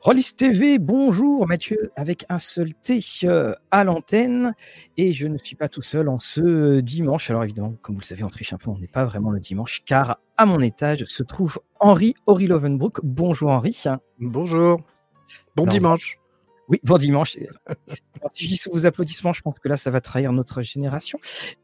Rollis TV, bonjour Mathieu, avec un seul T euh, à l'antenne. Et je ne suis pas tout seul en ce dimanche. Alors évidemment, comme vous le savez, on triche un peu, on n'est pas vraiment le dimanche, car à mon étage se trouve Henri Lovenbrook. Bonjour Henri. Bonjour. Bon dimanche. Oui, bon dimanche. si je dis sous vos applaudissements, je pense que là, ça va trahir notre génération.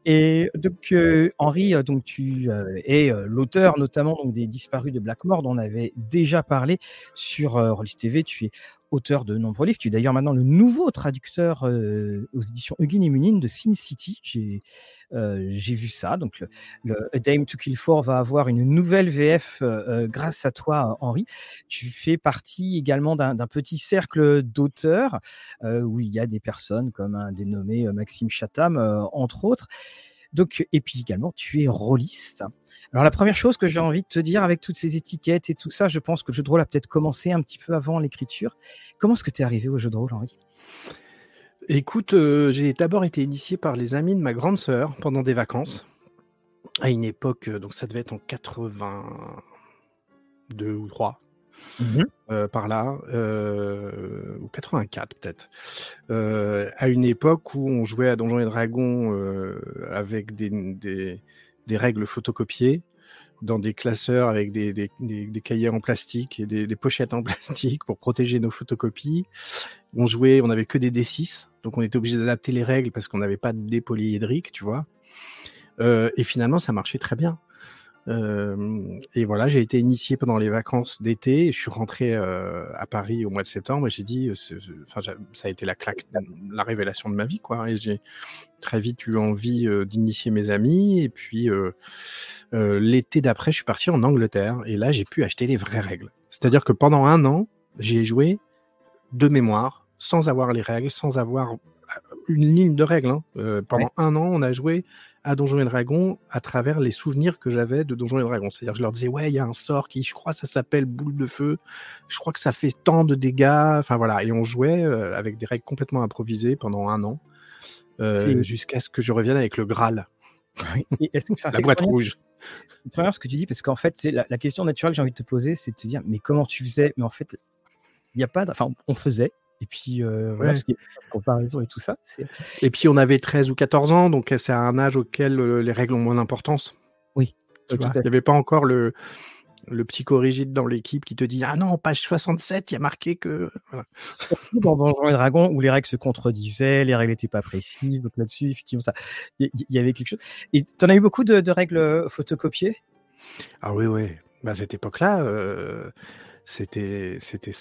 Et donc, euh, Henri, euh, donc tu euh, es l'auteur notamment donc des disparus de Blackmore, dont on avait déjà parlé sur Rollis TV. Tu es auteur de nombreux livres. Tu es d'ailleurs maintenant le nouveau traducteur aux éditions Huguin et Munin de Sin City. J'ai j'ai vu ça. Donc, A Dame to Kill For va avoir une nouvelle VF grâce à toi, Henri. Tu fais partie également d'un petit cercle d'auteurs où il y a des personnes comme un dénommé Maxime Chatham, entre autres. Donc, et puis également, tu es rôliste. Alors, la première chose que j'ai envie de te dire avec toutes ces étiquettes et tout ça, je pense que le jeu de rôle a peut-être commencé un petit peu avant l'écriture. Comment est-ce que tu es arrivé au jeu de rôle, Henri? Écoute, euh, j'ai d'abord été initié par les amis de ma grande sœur pendant des vacances. À une époque, euh, donc ça devait être en 82 ou 3. Mmh euh, par là, ou 84 peut-être, à une époque où on jouait à Donjons et Dragons avec des, des, règles photocopiées, dans des classeurs avec des, des, cahiers en plastique et des, pochettes en plastique pour protéger nos photocopies. On jouait, on avait que des D6, donc on était obligé d'adapter les règles parce qu'on n'avait pas de dés polyédriques, tu vois. Euh, et finalement, ça marchait très bien. Et voilà, j'ai été initié pendant les vacances d'été. Je suis rentré à Paris au mois de septembre et j'ai dit, enfin, ça a été la claque, la révélation de ma vie, quoi. Et j'ai très vite eu envie d'initier mes amis. Et puis l'été d'après, je suis parti en Angleterre et là, j'ai pu acheter les vraies règles. C'est-à-dire que pendant un an, j'ai joué de mémoire sans avoir les règles, sans avoir une ligne de règles. Hein. Euh, pendant un an, on a joué à Donjons et Dragons à travers les souvenirs que j'avais de Donjons et Dragons. C'est-à-dire, je leur disais, ouais, il y a un sort qui, je crois, ça s'appelle boule de feu. Je crois que ça fait tant de dégâts. Enfin voilà, et on jouait euh, avec des règles complètement improvisées pendant un an, jusqu'à ce que je revienne avec le Graal. la boîte rouge. C'est ce que tu dis, parce qu'en fait, c'est la, la, question naturelle que j'ai envie de te poser, c'est de te dire, mais comment tu faisais? Mais en fait, il n'y a pas, enfin, on faisait, et puis, euh, voilà, parce qu'il y a comparaison et tout ça. Et puis, on avait 13 ou 14 ans, donc c'est un âge auquel euh, les règles ont moins d'importance. Oui. il n'y avait pas encore le, le psychorigide dans l'équipe qui te dit Ah non, page 67, il y a marqué que. Voilà. Dans Donjons et Dragons, où les règles se contredisaient, les règles n'étaient pas précises, donc là-dessus, effectivement, ça, il y, avait quelque chose. Et tu en as eu beaucoup de, de règles euh, photocopiées? Ah oui, oui. Bah, à cette époque-là, euh, c'était, c'était,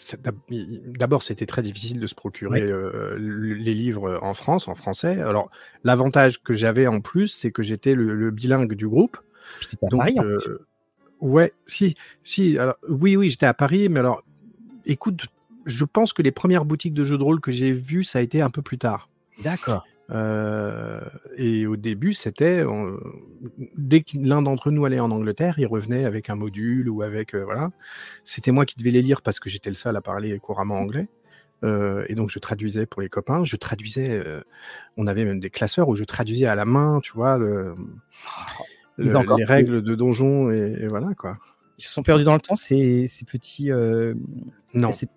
d'abord, c'était très difficile de se procurer euh, les livres en France, en français. Alors, l'avantage que j'avais en plus, c'est que j'étais le, bilingue du groupe. à Donc, Paris, euh, ouais, si, si. Alors, oui, oui, j'étais à Paris, mais alors, écoute, je pense que les premières boutiques de jeux de rôle que j'ai vues, ça a été un peu plus tard. D'accord. Euh, et au début, c'était dès que l'un d'entre nous allait en Angleterre, il revenait avec un module ou avec euh, voilà. C'était moi qui devais les lire parce que j'étais le seul à parler couramment anglais. Euh, et donc je traduisais pour les copains. Je traduisais. on avait même des classeurs où je traduisais à la main, tu vois, le, les règles de donjon et, voilà quoi. Ils se sont perdus dans le temps ces, ces petits. non. Ces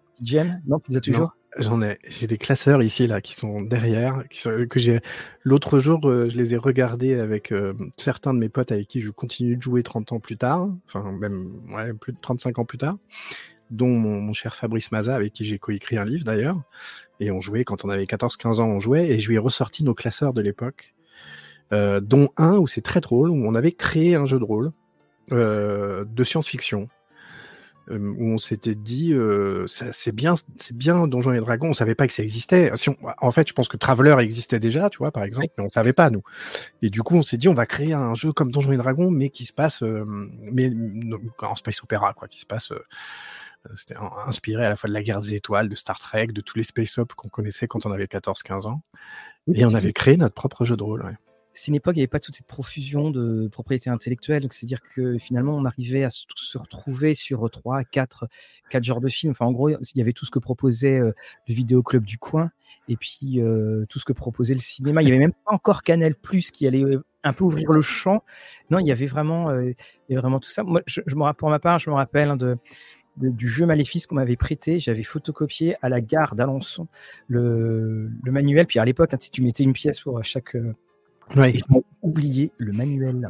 Non, vous êtes toujours? J'en ai, j'ai des classeurs ici là qui sont derrière, qui sont, que j'ai. L'autre jour, euh, je les ai regardés avec euh, certains de mes potes avec qui je continue de jouer 30 ans plus tard, enfin même ouais, plus de 35 ans plus tard, dont mon, cher Fabrice Maza avec qui j'ai coécrit un livre d'ailleurs. Et on jouait quand on avait 14-15 ans, on jouait et je lui ai ressorti nos classeurs de l'époque, euh, dont un où c'est très drôle, où on avait créé un jeu de rôle de science-fiction où on s'était dit euh, c'est bien c'est bien Donjons et Dragons on savait pas que ça existait. Si en fait je pense que Traveler existait déjà tu vois par exemple mais on savait pas nous. Et du coup on s'est dit on va créer un jeu comme Donjons et Dragons mais qui se passe euh, mais en space opéra quoi qui se passe c'était inspiré à la fois de la guerre des étoiles de Star Trek de tous les space op qu'on connaissait quand on avait 14 15 ans. Et on avait créé notre propre jeu de rôle ouais c'est une époque, il n'y avait pas toute cette profusion de propriété intellectuelle. C'est-à-dire que finalement, on arrivait à se, retrouver sur trois, quatre, quatre genres de films. Enfin, en gros, il y avait tout ce que proposait euh, le vidéoclub du coin et puis euh, tout ce que proposait le cinéma. Il n'y avait même pas encore Canal Plus qui allait euh, un peu ouvrir le champ. Non, il y avait vraiment, avait vraiment tout ça. Moi, je, me, pour ma part, je me rappelle du jeu Maléfice qu'on m'avait prêté. J'avais photocopié à la gare d'Alençon le, manuel. Puis à l'époque, hein, si tu mettais une pièce pour chaque. Ouais. J'ai oublié le manuel.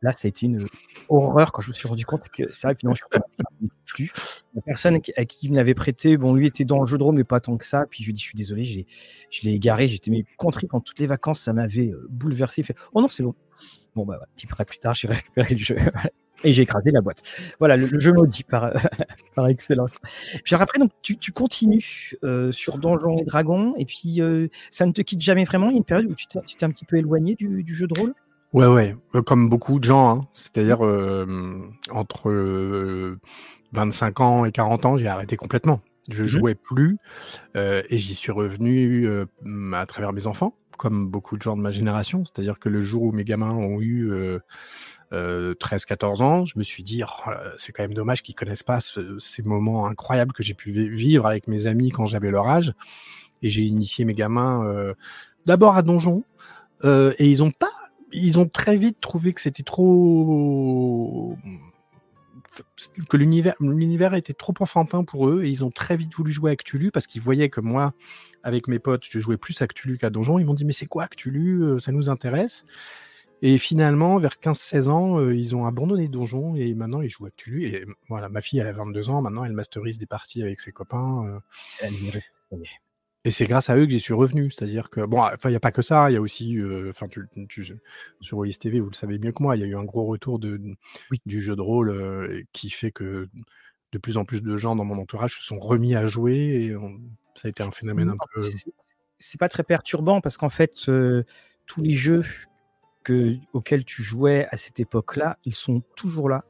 Là, ça a été une horreur quand je me suis rendu compte que c'est vrai que finalement, je ne plus. La personne à qui il me l'avait prêté, bon, lui était dans le jeu de rôle, mais pas tant que ça. Puis je lui ai dit, je suis désolé, je l'ai égaré, j'étais contré pendant toutes les vacances, ça m'avait euh, bouleversé. fait, oh non, c'est bon. Bon, bah, petit peu plus tard, j'ai récupéré le jeu. Et j'ai écrasé la boîte. Voilà, le, jeu maudit par, par excellence. Puis après, donc, tu, tu continues euh, sur Donjons et Dragons, et puis euh, ça ne te quitte jamais vraiment? Il y a une période où tu t'es un petit peu éloigné du, du, jeu de rôle? Ouais, ouais, euh, comme beaucoup de gens. Hein. C'est-à-dire, entre 25 ans et 40 ans, j'ai arrêté complètement. Je mmh jouais plus et j'y suis revenu à travers mes enfants, comme beaucoup de gens de ma génération. C'est-à-dire que le jour où mes gamins ont eu euh, 13-14 ans, je me suis dit, oh, c'est quand même dommage qu'ils connaissent pas ces moments incroyables que j'ai pu vivre avec mes amis quand j'avais leur âge. Et j'ai initié mes gamins euh, d'abord à Donjon, euh, et ils ont pas, ils ont très vite trouvé que c'était trop que l'univers l'univers était trop enfantin pour eux et ils ont très vite voulu jouer à Cthulhu parce qu'ils voyaient que moi avec mes potes je jouais plus à Cthulhu qu'à Donjon. Ils m'ont dit mais c'est quoi Cthulhu? Euh, ça nous intéresse et finalement, vers 15-16 ans, euh, ils ont abandonné Donjon et maintenant ils jouent à Cthulhu. Et voilà, ma fille, elle a 22 ans, maintenant elle masterise des parties avec ses copains. Euh. Et c'est grâce à eux que j'y suis revenu. C'est-à-dire que, bon, enfin, il n'y a pas que ça, il y a aussi, euh, enfin, tu, sur Wallis TV, vous le savez mieux que moi, il y a eu un gros retour de, du jeu de rôle qui fait que de plus en plus de gens dans mon entourage se sont remis à jouer et ça a été un phénomène un peu. C'est pas très perturbant parce qu'en fait, tous les jeux auxquels tu jouais à cette époque-là, ils sont toujours là,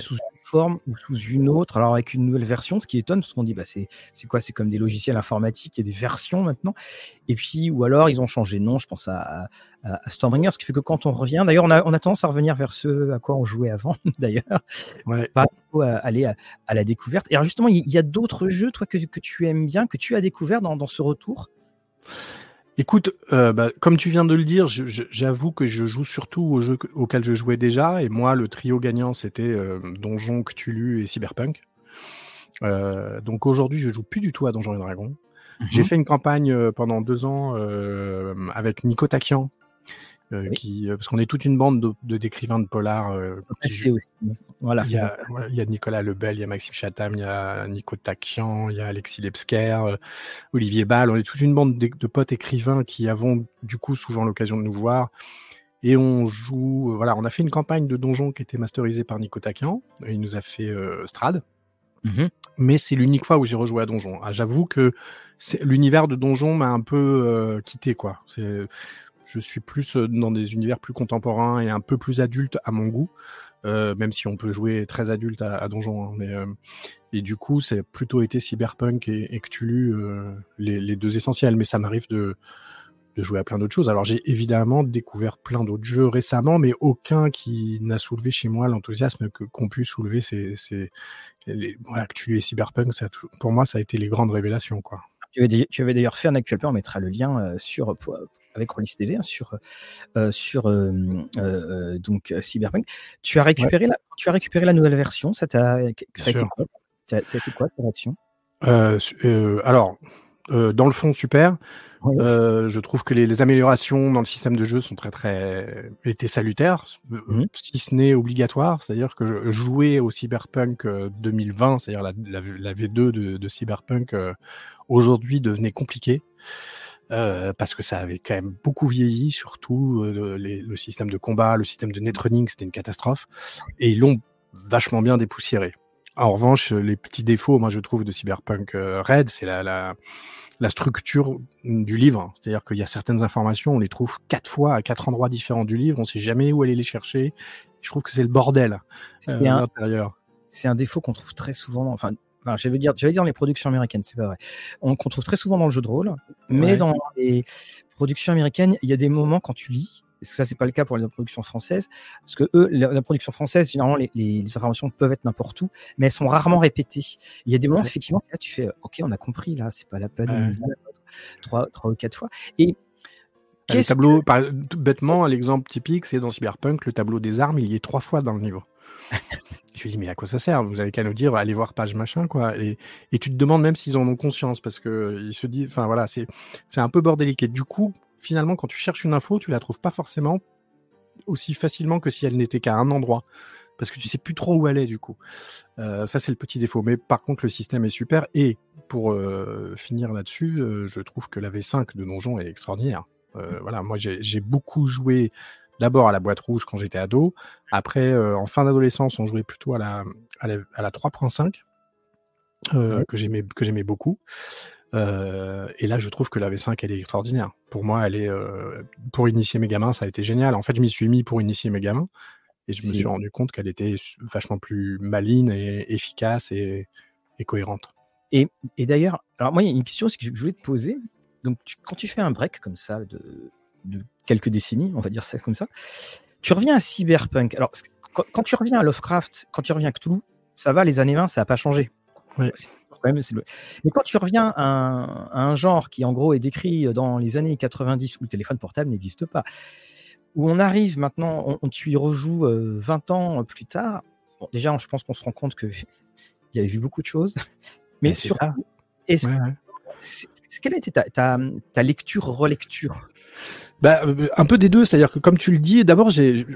sous une forme ou sous une autre. Alors avec une nouvelle version, ce qui étonne, parce qu'on dit bah c'est quoi? C'est comme des logiciels informatiques, il y a des versions maintenant. Et puis ou alors ils ont changé de nom. Je pense à, Stormbringer, ce qui fait que quand on revient, d'ailleurs on a, on a tendance à revenir vers ce à quoi on jouait avant, d'ailleurs, ouais. pas aller à, la découverte. Et alors justement, il y, a d'autres jeux, toi que, que, tu aimes bien, que tu as découvert dans, dans ce retour? Écoute, euh, bah, comme tu viens de le dire, j'avoue que je joue surtout aux jeux auxquels je jouais déjà. Et moi, le trio gagnant, c'était euh, Donjon, Cthulhu et Cyberpunk. Euh, donc aujourd'hui, je joue plus du tout à Donjons et Dragons. Mhm. J'ai fait une campagne pendant deux ans avec Nico Takian, euh, qui, euh, parce qu'on est toute une bande de, d'écrivains de polar. Euh, aussi. Voilà. Il y, a, il y a Nicolas Lebel, il y a Maxime Chatham, il y a Nico Takian, il y a Alexis Lebsker, Olivier Ball. On est toute une bande de, potes écrivains qui avons du coup souvent l'occasion de nous voir. Et on joue, voilà, on a fait une campagne de donjon qui était masterisée par Nico Takian. Il nous a fait Strad. Mhm. Mais c'est l'unique fois où j'ai rejoué à Donjon. Ah, j'avoue que l'univers de Donjon m'a un peu quitté, quoi. C'est je suis plus euh, dans des univers plus contemporains et un peu plus adultes à mon goût. Euh, même si on peut jouer très adulte à, Donjon. Hein, mais, euh, et du coup, c'est plutôt été Cyberpunk et, Cthulhu les, deux essentiels. Mais ça m'arrive de, jouer à plein d'autres choses. Alors j'ai évidemment découvert plein d'autres jeux récemment, mais aucun qui n'a soulevé chez moi l'enthousiasme que qu'ont pu soulever ces, voilà, Cthulhu et Cyberpunk. Ça, pour moi, ça a été les grandes révélations, quoi. Tu avais, d'ailleurs fait un actuel on mettra le lien sur avec Rollis TV hein, sur, euh, sur euh, euh, donc Cyberpunk. Tu as récupéré la, tu as récupéré la nouvelle version. Ça t'a, ça a été quoi? Ça a été quoi ta réaction? Alors, dans le fond, super. je trouve que les, améliorations dans le système de jeu sont très très étaient salutaires, mmh si ce n'est obligatoire. C'est-à-dire que jouer au Cyberpunk 2020, c'est-à-dire la, la, V2 de, de Cyberpunk aujourd'hui devenait compliqué. Euh, parce que ça avait quand même beaucoup vieilli, surtout euh, le système de combat, le système de netrunning, c'était une catastrophe, et ils l'ont vachement bien dépoussiéré. En revanche, les petits défauts, moi je trouve, de Cyberpunk euh, Red, c'est la, la, la, structure du livre, c'est-à-dire qu'il y a certaines informations, on les trouve quatre fois à quatre endroits différents du livre, on sait jamais où aller les chercher. Je trouve que c'est le bordel à l'intérieur. C'est un défaut qu'on trouve très souvent, enfin Enfin, je vais dire, je vais dire les productions américaines, c'est pas vrai. On, qu'on trouve très souvent dans le jeu de rôle, mais dans les productions américaines, il y a des moments quand tu lis, et ça c'est pas le cas pour les productions françaises, parce que eux, la, production française, généralement les, les, informations peuvent être n'importe où, mais elles sont rarement répétées. Il y a des moments effectivement, là tu fais, ok, on a compris là, c'est pas la peine, trois, trois ou quatre fois. Et Le tableau, bêtement, l'exemple typique, c'est dans Cyberpunk, le tableau des armes, il y est trois fois dans le niveau. Je me dis, mais à quoi ça sert? Vous avez qu'à nous dire, allez voir page machin, quoi. Et, et tu te demandes même s'ils en ont conscience, parce que ils se disent, enfin voilà, c'est un peu bordélique. Et du coup, finalement, quand tu cherches une info, tu la trouves pas forcément aussi facilement que si elle n'était qu'à un endroit parce que tu sais plus trop où elle est du coup. Euh, ça c'est le petit défaut. Mais par contre le système est super et pour euh, finir là-dessus, euh, je trouve que la V5 de Donjon est extraordinaire. Mm. voilà, moi j'ai beaucoup joué d'abord à la boîte rouge quand j'étais ado. Après, en fin d'adolescence, on jouait plutôt à la, à la, 3.5 que j'aimais que j'aimais beaucoup. et là, je trouve que la V5, elle est extraordinaire. Pour moi, elle est pour initier mes gamins, ça a été génial. En fait, je m'y suis mis pour initier mes gamins. Et je me suis rendu compte qu'elle était vachement plus maligne et efficace et, cohérente. Et, d'ailleurs, alors moi, il y a une question que je voulais te poser. Donc, quand tu fais un break comme ça de, quelques décennies, on va dire ça comme ça, tu reviens à Cyberpunk. Alors, quand, tu reviens à Lovecraft, quand tu reviens à Cthulhu, ça va, les années 20, ça n'a pas changé. Mais quand tu reviens à un, genre qui, en gros, est décrit dans les années 90 où le téléphone portable n'existe pas, où on arrive maintenant, on, tu y rejoues 20 euh, ans plus tard. déjà, je pense qu'on se rend compte que il avait vu beaucoup de choses. Mais sur est-ce quelle ta, ta, lecture, relecture bah, euh, Un peu des deux, c'est-à-dire que comme tu le dis, d'abord j'ai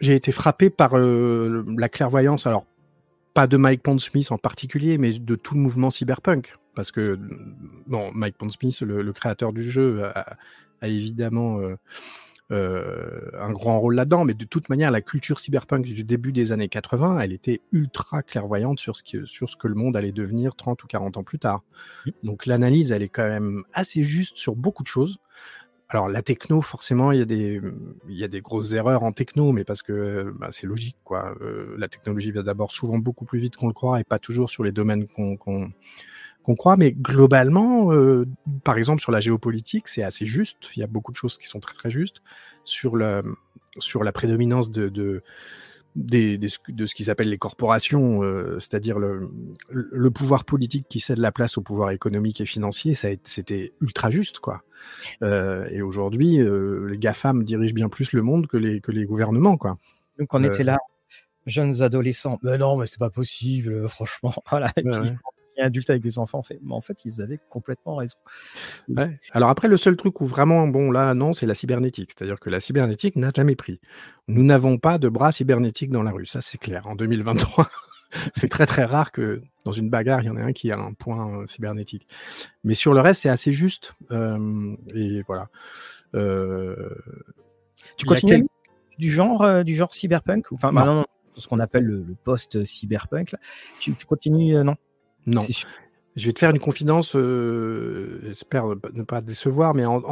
j'ai été frappé par euh, la clairvoyance. Alors pas de Mike Pondsmith en particulier, mais de tout le mouvement cyberpunk. Parce que bon, Mike Pondsmith, le, le créateur du jeu, a, évidemment euh, un grand rôle là-dedans, mais de toute manière, la culture cyberpunk du début des années 80, elle était ultra clairvoyante sur ce, qui, sur ce que le monde allait devenir 30 ou 40 ans plus tard. Donc l'analyse, elle est quand même assez juste sur beaucoup de choses. Alors la techno, forcément, il y a des, il y a des grosses erreurs en techno, mais parce que bah, c'est logique, quoi. Euh, la technologie va d'abord souvent beaucoup plus vite qu'on le croit et pas toujours sur les domaines qu'on qu'on croit, mais globalement, euh, par exemple sur la géopolitique, c'est assez juste. Il y a beaucoup de choses qui sont très très justes sur la sur la prédominance de, de des, de ce qu'ils appellent les corporations, euh, c'est-à-dire le, le, pouvoir politique qui cède la place au pouvoir économique et financier, ça c'était ultra juste, quoi. Euh, et aujourd'hui, euh, les GAFAM dirigent bien plus le monde que les, que les gouvernements, quoi. Donc on était là, jeunes adolescents, mais non, mais c'est pas possible, franchement. Voilà adulte avec des enfants. fait, mais en fait, ils avaient complètement raison. Alors après, le seul truc où vraiment, bon, là, non, c'est la cybernétique. C'est-à-dire que la cybernétique n'a jamais pris. Nous n'avons pas de bras cybernétiques dans la rue, ça c'est clair. En 2023, c'est très très rare que dans une bagarre, il y en ait un qui a un point euh, cybernétique. Mais sur le reste, c'est assez juste. Euh, et voilà. Euh, tu continues du genre du genre cyberpunk? Enfin non. ce qu'on appelle le, post cyberpunk Tu, tu continues non? Non. Je vais te faire une confidence, euh, j'espère ne pas décevoir, mais en,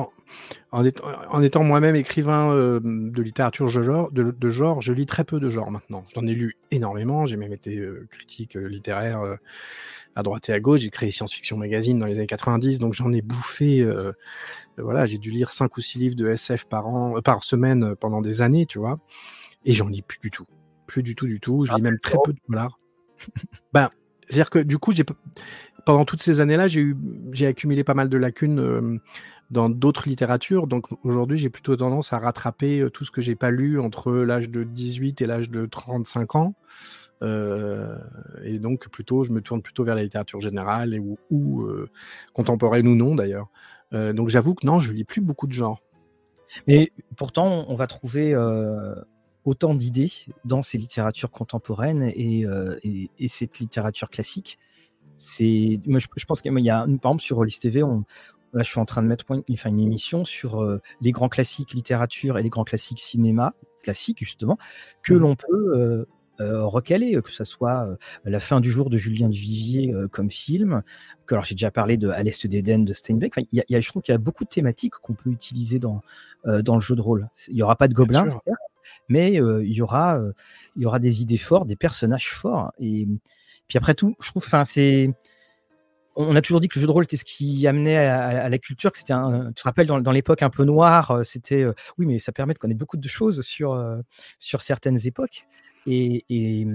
en, étant, moi-même écrivain euh, de littérature de genre, de, genre, je lis très peu de genre maintenant. J'en ai lu énormément, j'ai même été euh, critique littéraire à droite et à gauche, j'ai créé Science Fiction Magazine dans les années 90, donc j'en ai bouffé, voilà, j'ai dû lire 5 ou 6 livres de SF par an, par semaine pendant des années, tu vois, et j'en lis plus du tout. Plus du tout, du tout. Je lis même très peu de dollars. ben, c'est-à-dire que du coup, pendant toutes ces années-là, j'ai accumulé pas mal de lacunes euh, dans d'autres littératures. Donc aujourd'hui, j'ai plutôt tendance à rattraper euh, tout ce que j'ai pas lu entre l'âge de 18 et l'âge de 35 ans. Euh, et donc plutôt, je me tourne plutôt vers la littérature générale et, ou, ou contemporaine ou non d'ailleurs. donc j'avoue que non, je lis plus beaucoup de genres. Mais pourtant, on va trouver autant d'idées dans ces littératures contemporaines et, euh, cette littérature classique. C'est, je, pense qu'il y a, par exemple, sur Rollis TV, on, là, je suis en train de mettre enfin, une émission sur euh, les grands classiques littérature et les grands classiques cinéma, classiques justement, que mmh. l'on peut euh, recaler, que ce soit La fin du jour de Julien Duvivier comme film, que alors j'ai déjà parlé de À l'Est d'Éden de Steinbeck. Enfin, y a, je trouve qu'il y a beaucoup de thématiques qu'on peut utiliser dans, dans le jeu de rôle. Il n'y aura pas de gobelins, mais il y aura il y aura des idées fortes, des personnages forts. Et puis après tout, je trouve, enfin c'est on a toujours dit que le jeu de rôle était ce qui amenait à, la culture, que c'était un, tu te rappelles dans, l'époque un peu noire, c'était oui, mais ça permet de connaître beaucoup de choses sur sur certaines époques. Et,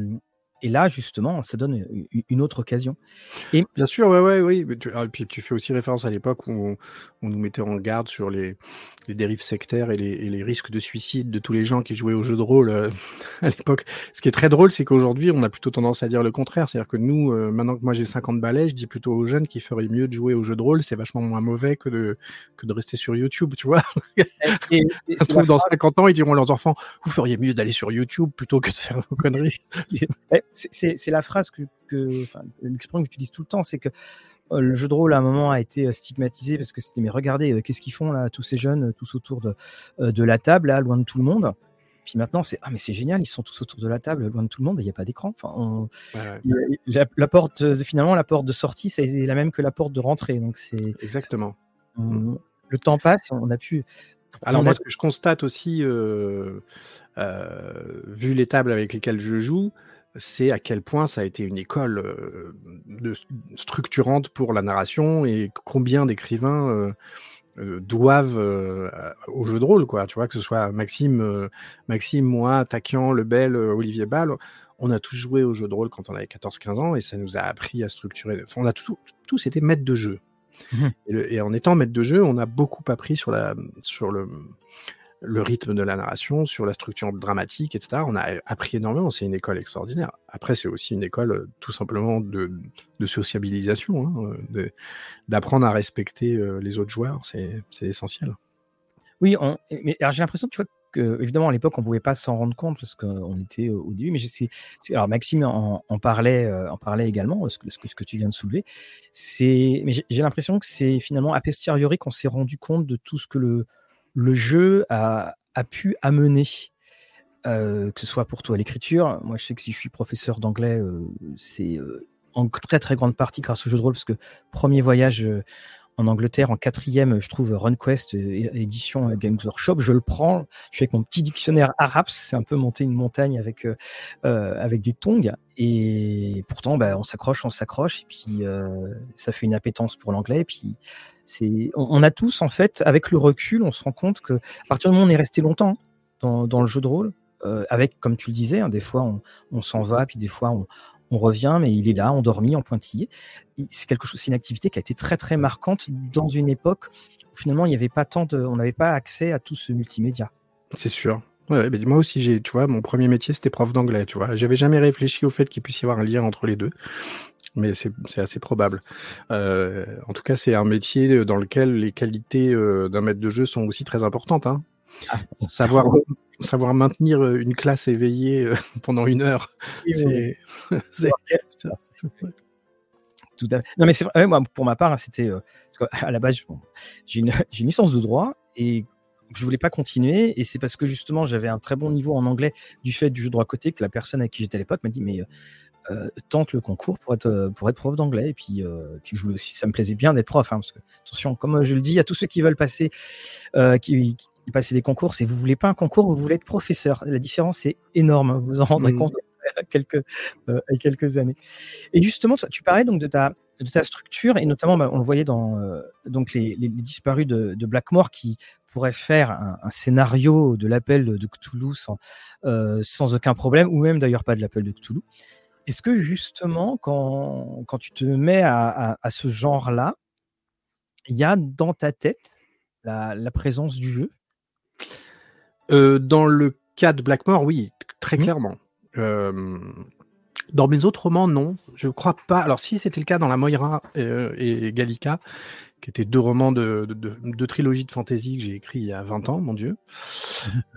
et là, justement, ça donne une autre occasion. Et... Bien sûr, ouais, ouais, oui. Et ah, puis tu fais aussi référence à l'époque où on, nous mettait en garde sur les, les dérives sectaires et les, et les, risques de suicide de tous les gens qui jouaient au jeu de rôle euh, à l'époque. Ce qui est très drôle, c'est qu'aujourd'hui, on a plutôt tendance à dire le contraire. C'est-à-dire que nous, euh, maintenant que moi j'ai 50 balais, je dis plutôt aux jeunes qu'il ferait mieux de jouer au jeu de rôle. C'est vachement moins mauvais que de, que de rester sur YouTube, tu vois. Et, trouve dans 50 ans, ils diront à leurs enfants, vous feriez mieux d'aller sur YouTube plutôt que de faire vos conneries. C'est la phrase que, que l'expression que j'utilise tout le temps, c'est que euh, le jeu de rôle à un moment a été euh, stigmatisé parce que c'était mais regardez euh, qu'est-ce qu'ils font là tous ces jeunes tous autour de, de la table là loin de tout le monde. Puis maintenant c'est ah mais c'est génial ils sont tous autour de la table loin de tout le monde il n'y a pas d'écran. Enfin la, porte finalement la porte de sortie c'est la même que la porte de rentrée donc c'est exactement. le temps passe on a pu alors moi ce que je constate aussi vu les tables avec lesquelles je joue c'est à quel point ça a été une école euh, de, structurante pour la narration et combien d'écrivains euh, euh, doivent au jeu de rôle, quoi. Tu vois, que ce soit Maxime, Maxime, moi, Takian, Lebel, Olivier Ball, on a tous joué au jeu de rôle quand on avait 14-15 ans et ça nous a appris à structurer. on a tous été maîtres de jeu. Mmh et, et, en étant maître de jeu, on a beaucoup appris sur la, sur le, le rythme de la narration, sur la structure dramatique, etc. On a appris énormément. C'est une école extraordinaire. Après, c'est aussi une école euh, tout simplement de, sociabilisation, hein, euh, d'apprendre à respecter euh, les autres joueurs. C'est essentiel. Oui, mais j'ai l'impression, tu vois, que, évidemment, à l'époque, on ne pouvait pas s'en rendre compte parce qu'on était au début. Mais alors, Maxime en, parlait, en parlait également, ce que, ce que, tu viens de soulever. Mais j'ai l'impression que c'est finalement a posteriori qu'on s'est rendu compte de tout ce que le, le jeu a, pu amener, euh, que ce soit pour toi l'écriture. Moi, je sais que si je suis professeur d'anglais, euh, c'est euh, en très très grande partie grâce au jeu de rôle, parce que premier voyage en Angleterre, en quatrième, je trouve RunQuest, édition Games Workshop, je le prends, je fais avec mon petit dictionnaire arabe, c'est un peu monter une montagne avec, avec des tongs, et pourtant, bah, on s'accroche, on s'accroche, et puis ça fait une appétence pour l'anglais, et puis on, a tous en fait, avec le recul, on se rend compte que à partir du moment où on est resté longtemps dans, le jeu de rôle, euh, avec comme tu le disais, hein, des fois on, s'en va, puis des fois on, revient, mais il est là, endormi, en pointillé. C'est quelque chose, c'est une activité qui a été très très marquante dans une époque où finalement il n'y avait pas tant de, on n'avait pas accès à tout ce multimédia. C'est sûr. Ouais, moi aussi, j'ai, tu vois, mon premier métier, c'était prof d'anglais, tu vois. J'avais jamais réfléchi au fait qu'il puisse y avoir un lien entre les deux mais c'est assez probable. Euh, en tout cas, c'est un métier dans lequel les qualités euh, d'un maître de jeu sont aussi très importantes. Hein. Ah, savoir, savoir maintenir euh, une classe éveillée pendant une heure, c'est. Tout à Non, mais c'est vrai, moi, pour ma part, c'était. à la base, j'ai une, une, licence de droit et je voulais pas continuer et c'est parce que justement j'avais un très bon niveau en anglais du fait du jeu droit côté que la personne à qui j'étais à l'époque m'a dit mais euh, tente le concours pour être, euh, pour être prof d'anglais. Et puis, euh, puis je voulais aussi, ça me plaisait bien d'être prof. Hein, parce que, attention, comme je le dis à tous ceux qui veulent passer, qui, passer des concours, c'est vous voulez pas un concours, vous voulez être professeur. La différence est énorme. Hein, vous en rendrez mmh. compte à quelques, quelques années. Et justement, tu parlais donc de ta, de ta structure et notamment, bah, on le voyait dans donc les, les, disparus de, de, Blackmore qui pourraient faire un, scénario de l'appel de, Cthulhu sans, sans aucun problème, ou même d'ailleurs pas de l'appel de Cthulhu. Est-ce que justement, quand, quand tu te mets à, à, ce genre-là, il y a dans ta tête la, la présence du jeu? Euh, Dans le cas de Blackmore, oui, très mmh. clairement. Euh, dans mes autres romans, non. Je crois pas. Alors, si c'était le cas dans La Moira euh, et Gallica, qui étaient deux romans de, de, de, trilogie de fantasy que j'ai écrit il y a 20 ans, mon Dieu,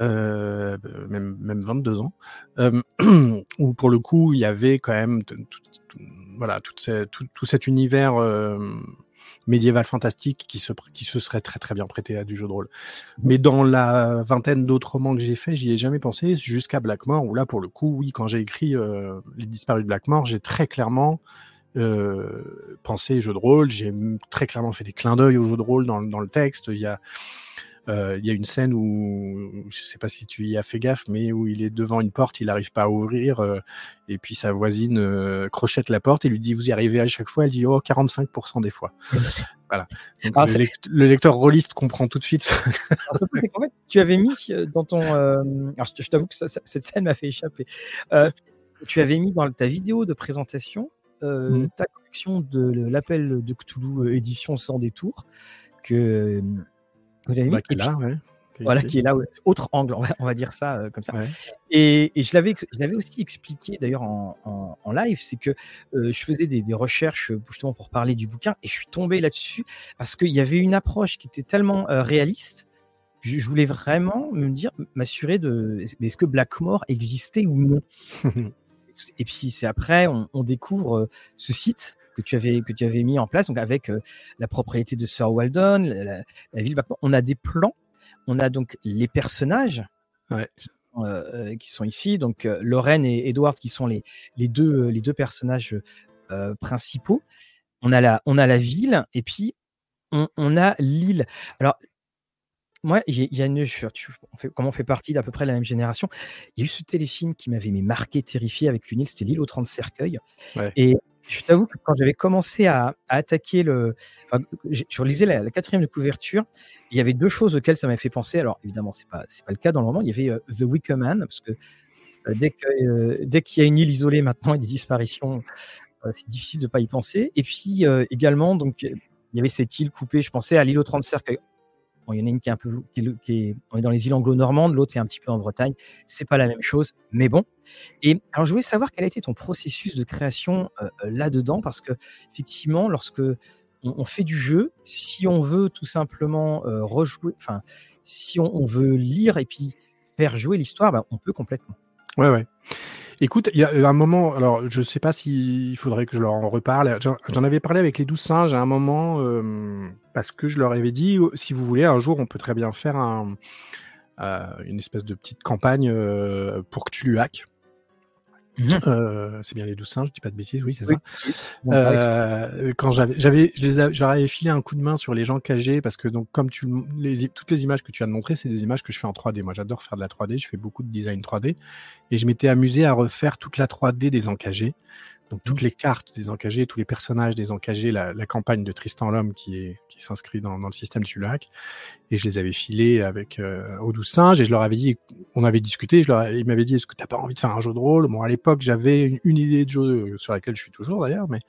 euh, même, même 22 ans, euh, où pour le coup, il y avait quand même tout, voilà, tout, cet univers euh, médiéval fantastique qui se, qui se serait très très bien prêté à du jeu de rôle. Mais dans la vingtaine d'autres romans que j'ai fait, j'y ai jamais pensé jusqu'à Blackmore, où là, pour le coup, oui, quand j'ai écrit euh, Les disparus de Blackmore, j'ai très clairement euh, penser jeu de rôle. J'ai très clairement fait des clins d'œil au jeu de rôle dans, dans le texte. Il y a il y a une scène où, je sais pas si tu y as fait gaffe, mais où il est devant une porte, il n'arrive pas à ouvrir, euh, et puis sa voisine euh, crochette la porte et lui dit Vous y arrivez à chaque fois Elle dit Oh, 45% des fois. voilà. Ah, le, lecteur rôliste comprend tout de suite. en fait, tu avais mis dans ton. alors, je, t'avoue que cette scène m'a fait échapper tu avais mis dans ta vidéo de présentation mmh. ta collection de l'appel de Cthulhu édition sans détour que vous avez. Bah, là, voilà, qui est là, autre angle, on va, dire ça euh, comme ça. Et, je l'avais, je l'avais aussi expliqué d'ailleurs en, live, c'est que euh, je faisais des, recherches justement pour parler du bouquin et je suis tombé là-dessus parce qu'il y avait une approche qui était tellement euh, réaliste. Je, voulais vraiment me dire, m'assurer de, est-ce que Blackmore existait ou non? et puis c'est après, on, découvre ce site que tu avais que tu avais mis en place, donc avec la propriété de Sir Waldon, la, la ville. On a des plans on a donc les personnages euh, euh, qui, sont ici, donc euh, Lorraine et Edward qui sont les, les, deux, les deux personnages principaux. On a, la, on a la ville et puis on, a l'île. Alors, moi, il y a une, on fait, comme on fait partie d'à peu près la même génération, il y a eu ce téléfilm qui m'avait marqué, terrifié avec une île, c'était l'île aux 30 cercueils. Et je t'avoue que quand j'avais commencé à, attaquer le. je relisais la, quatrième de couverture. Il y avait deux choses auxquelles ça m'avait fait penser. Alors, évidemment, ce n'est pas, pas le cas dans le roman. Il y avait euh, The Wicker Man, parce que euh, dès euh, qu'il y a une île isolée maintenant et des disparitions, c'est difficile de ne pas y penser. Et puis également, donc, il y avait cette île coupée. Je pensais à l'île aux 30 cercueils il y en a une qui est un peu, qui est, on est dans les îles anglo-normandes, l'autre est un petit peu en Bretagne. C'est pas la même chose, mais bon. Et alors, je voulais savoir quel a été ton processus de création euh, euh, là-dedans, parce que effectivement, lorsque on, fait du jeu, si on veut tout simplement euh, rejouer, enfin, si on, veut lire et puis faire jouer l'histoire, bah, on peut complètement. Ouais, ouais. Écoute, il y a un moment, alors je ne sais pas s'il faudrait que je leur en reparle. J'en avais parlé avec les douze singes à un moment, euh, parce que je leur avais dit, si vous voulez, un jour, on peut très bien faire euh, une espèce de petite campagne euh, pour Cthulhuac. Mmh. Euh, c'est bien les douze singes, je dis pas de bêtises, oui, c'est ça. Euh, quand j'avais, j'avais, j'avais filé un coup de main sur les gens cagés parce que donc comme tu, les, toutes les images que tu as montrées, c'est des images que je fais en 3D. Moi, j'adore faire de la 3D, je fais beaucoup de design 3D et je m'étais amusé à refaire toute la 3D des encagés. Donc toutes mmh. les cartes des encagés, tous les personnages des encagés, la, la campagne de Tristan l'homme qui est qui s'inscrit dans, dans, le système du lac, et je les avais filés avec euh, aux douze singes et je leur avais dit, on avait discuté, je leur, ils m'avaient dit est-ce que t'as pas envie de faire un jeu de rôle? Bon à l'époque j'avais une, idée de jeu sur laquelle je suis toujours d'ailleurs, mais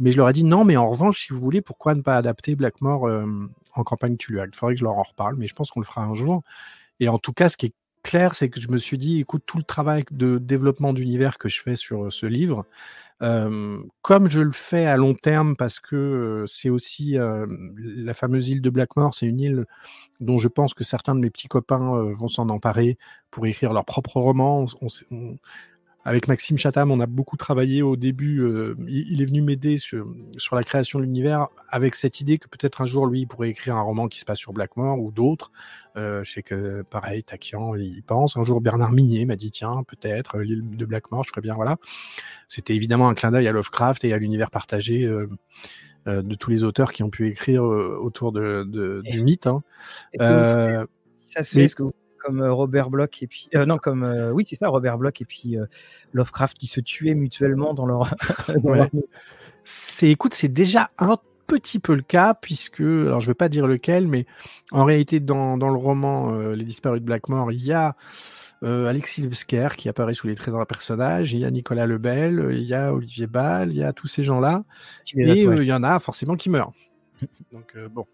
mais je leur ai dit non, mais en revanche si vous voulez, pourquoi ne pas adapter Blackmore euh, en campagne Tuluac Il faudrait que je leur en reparle, mais je pense qu'on le fera un jour. Et en tout cas, ce qui est clair, c'est que je me suis dit, écoute, tout le travail de développement d'univers que je fais sur euh, ce livre, comme je le fais à long terme, parce que c'est aussi la fameuse île de Blackmore, c'est une île dont je pense que certains de mes petits copains vont s'en emparer pour écrire leur propre roman. Avec Maxime Chatham, on a beaucoup travaillé au début. Euh, il, est venu m'aider sur, sur, la création de l'univers avec cette idée que peut-être un jour, lui, il pourrait écrire un roman qui se passe sur Blackmore ou d'autres. Euh, je sais que, pareil, Takian, il pense. Un jour, Bernard Minier m'a dit, tiens, peut-être euh, l'île de Blackmore, je ferais bien, voilà. C'était évidemment un clin d'œil à Lovecraft et à l'univers partagé. Euh, de tous les auteurs qui ont pu écrire autour de, de du mythe. Hein. ça se fait, ce que vous comme euh, Robert Bloch et puis euh, non comme euh, oui c'est ça Robert Bloch et puis Lovecraft qui se tuaient mutuellement dans leur. C'est écoute c'est déjà un petit peu le cas puisque alors je vais pas dire lequel mais en réalité dans, dans le roman Les disparus de Blackmore il y a Alexis Lebsker qui apparaît sous les traits d'un personnage, il y a Nicolas Lebel, il y a Olivier Ball, il y a tous ces gens-là, et il y en a forcément qui meurent. Donc bon,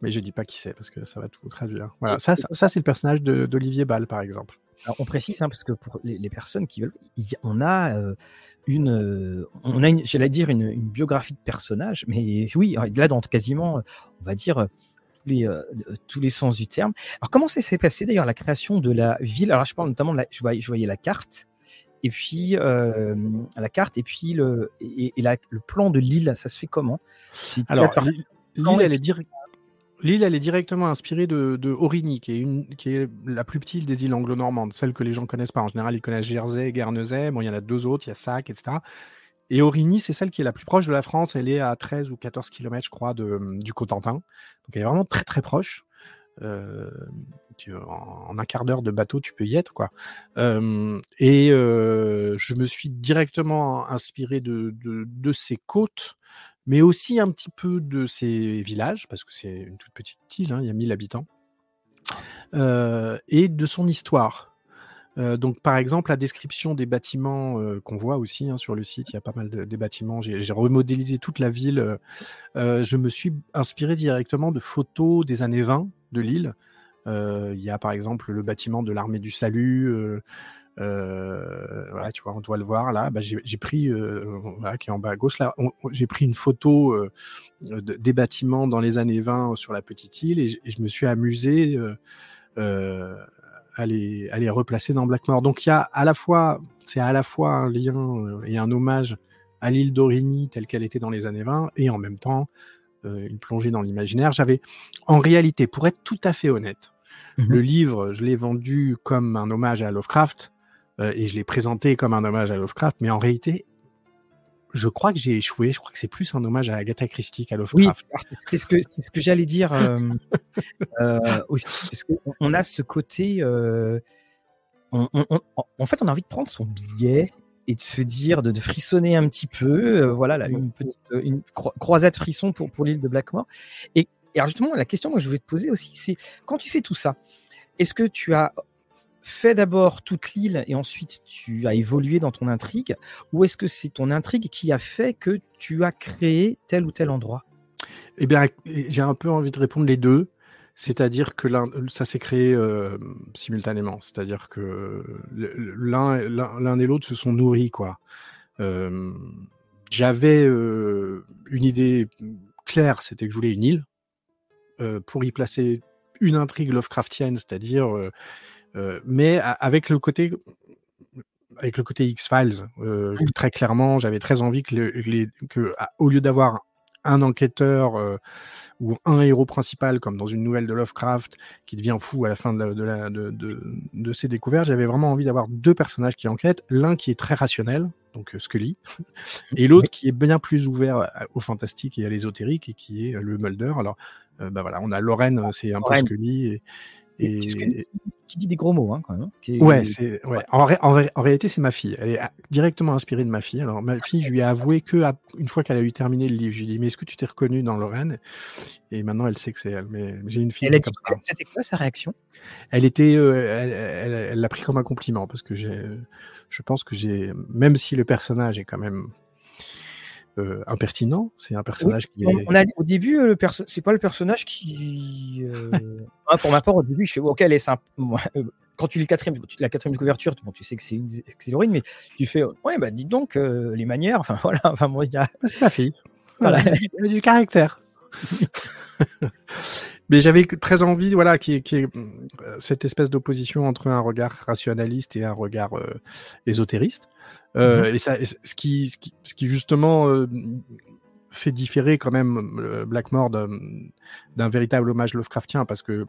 mais je dis pas qui c'est parce que ça va tout traduire. Voilà, ça, ça, c'est le personnage d'Olivier Ball, par exemple. Alors, on précise, hein, parce que pour les, personnes qui veulent, on a euh, une, euh, on a, j'allais dire, une, biographie de personnage, mais oui, là, dans quasiment, on va dire, tous les, euh, tous les sens du terme. Alors, comment ça s'est passé d'ailleurs la création de la ville? Alors, je parle notamment de la, je voyais, je voyais la carte, et puis la carte, et puis le, et, le plan de l'île, ça se fait comment? Alors, l'île, elle est directe L'île, elle est directement inspirée de, Aurigny, qui est, la plus petite des îles anglo-normandes, celle que les gens connaissent pas. En général, ils connaissent Jersey, Guernesey. Bon, il y en a deux autres, il y a Sac, etc. Et Aurigny, c'est celle qui est la plus proche de la France. Elle est à 13 ou 14 km, je crois, de, du Cotentin. Donc, elle est vraiment très, très proche. Euh, en, un quart d'heure de bateau, tu peux y être, quoi. Euh, et euh, je me suis directement inspiré de, de ces côtes mais aussi un petit peu de ces villages, parce que c'est une toute petite île, hein, il y a 1000 habitants, euh, et de son histoire. Euh, donc, par exemple, la description des bâtiments euh, qu'on voit aussi hein, sur le site, il y a pas mal de des bâtiments. J'ai remodélisé toute la ville. Je me suis inspiré directement de photos des années 20 de l'île. il y a par exemple le bâtiment de l'armée du salut. Voilà, tu vois, on doit le voir là. Bah, j'ai pris, voilà, qui est en bas à gauche là, j'ai pris une photo des bâtiments dans les années 20 sur la petite île et, et je me suis amusé à les, à les replacer dans Blackmore. Donc il y a à la fois, c'est à la fois un lien euh, et un hommage à l'île d'Origny telle qu'elle était dans les années 20 et en même temps euh, une plongée dans l'imaginaire. J'avais, en réalité, pour être tout à fait honnête, mhm. le livre, je l'ai vendu comme un hommage à Lovecraft euh, et je l'ai présenté comme un hommage à Lovecraft, mais en réalité, je crois que j'ai échoué. Je crois que c'est plus un hommage à Agatha Christie qu'à Lovecraft. Oui, c'est ce que, ce que j'allais dire euh, euh, aussi. Parce qu'on a ce côté. On, en fait, on a envie de prendre son billet et de se dire, de, frissonner un petit peu. voilà, là, une petite une croisade frisson pour, pour l'île de Blackmore. Et, et alors, justement, la question que je voulais te poser aussi, c'est quand tu fais tout ça, est-ce que tu as fais d'abord toute l'île et ensuite tu as évolué dans ton intrigue Ou est-ce que c'est ton intrigue qui a fait que tu as créé tel ou tel endroit? Eh bien, j'ai un peu envie de répondre les deux. C'est-à-dire que ça s'est créé euh, simultanément. C'est-à-dire que l'un et l'autre se sont nourris. quoi. Euh, j'avais euh, une idée claire, c'était que je voulais une île pour y placer une intrigue Lovecraftienne, c'est-à-dire mais avec le côté avec le côté X-Files, euh, très clairement, j'avais très envie que, les, que au lieu d'avoir un enquêteur euh, ou un héros principal, comme dans une nouvelle de Lovecraft, qui devient fou à la fin de, de, de, de, ses découvertes, j'avais vraiment envie d'avoir deux personnages qui enquêtent, l'un qui est très rationnel, donc Scully, et l'autre qui est bien plus ouvert au fantastique et à l'ésotérique, et qui est le Mulder. Alors, bah voilà, on a Lorraine, c'est un peu Scully, et, et... Qui dit des gros mots, hein, quand même. Hein, ouais, c'est, ouais. En, en, réalité, c'est ma fille. Elle est directement inspirée de ma fille. Alors, ma fille, je lui ai avoué que une fois qu'elle a eu terminé le livre, je lui ai dit, mais est-ce que tu t'es reconnue dans Lorraine? Et maintenant, elle sait que c'est elle. Mais j'ai une fille. Elle C'était quoi sa réaction? Elle était, euh, elle l'a pris comme un compliment parce que j'ai, je pense que j'ai, même si le personnage est quand même euh, impertinent. C'est un personnage qui est. On a, au début, euh, le c'est pas le personnage qui. Euh, ah, pour ma part, au début, je fais ok, elle est sympa. Quand tu lis quatrième, la quatrième couverture, bon, tu sais que c'est une héroïne, mais tu fais ouais, bah dis donc les manières. Enfin voilà, enfin moi, il y a. C'est ma fille. Voilà. A du caractère. Mais j'avais très envie, voilà, qui qui cette espèce d'opposition entre un regard rationaliste et un regard euh, ésotériste. Euh, mm-hmm. Et ça, ce qui, ce qui, ce qui justement euh, fait différer quand même Blackmore d'un véritable hommage Lovecraftien, parce que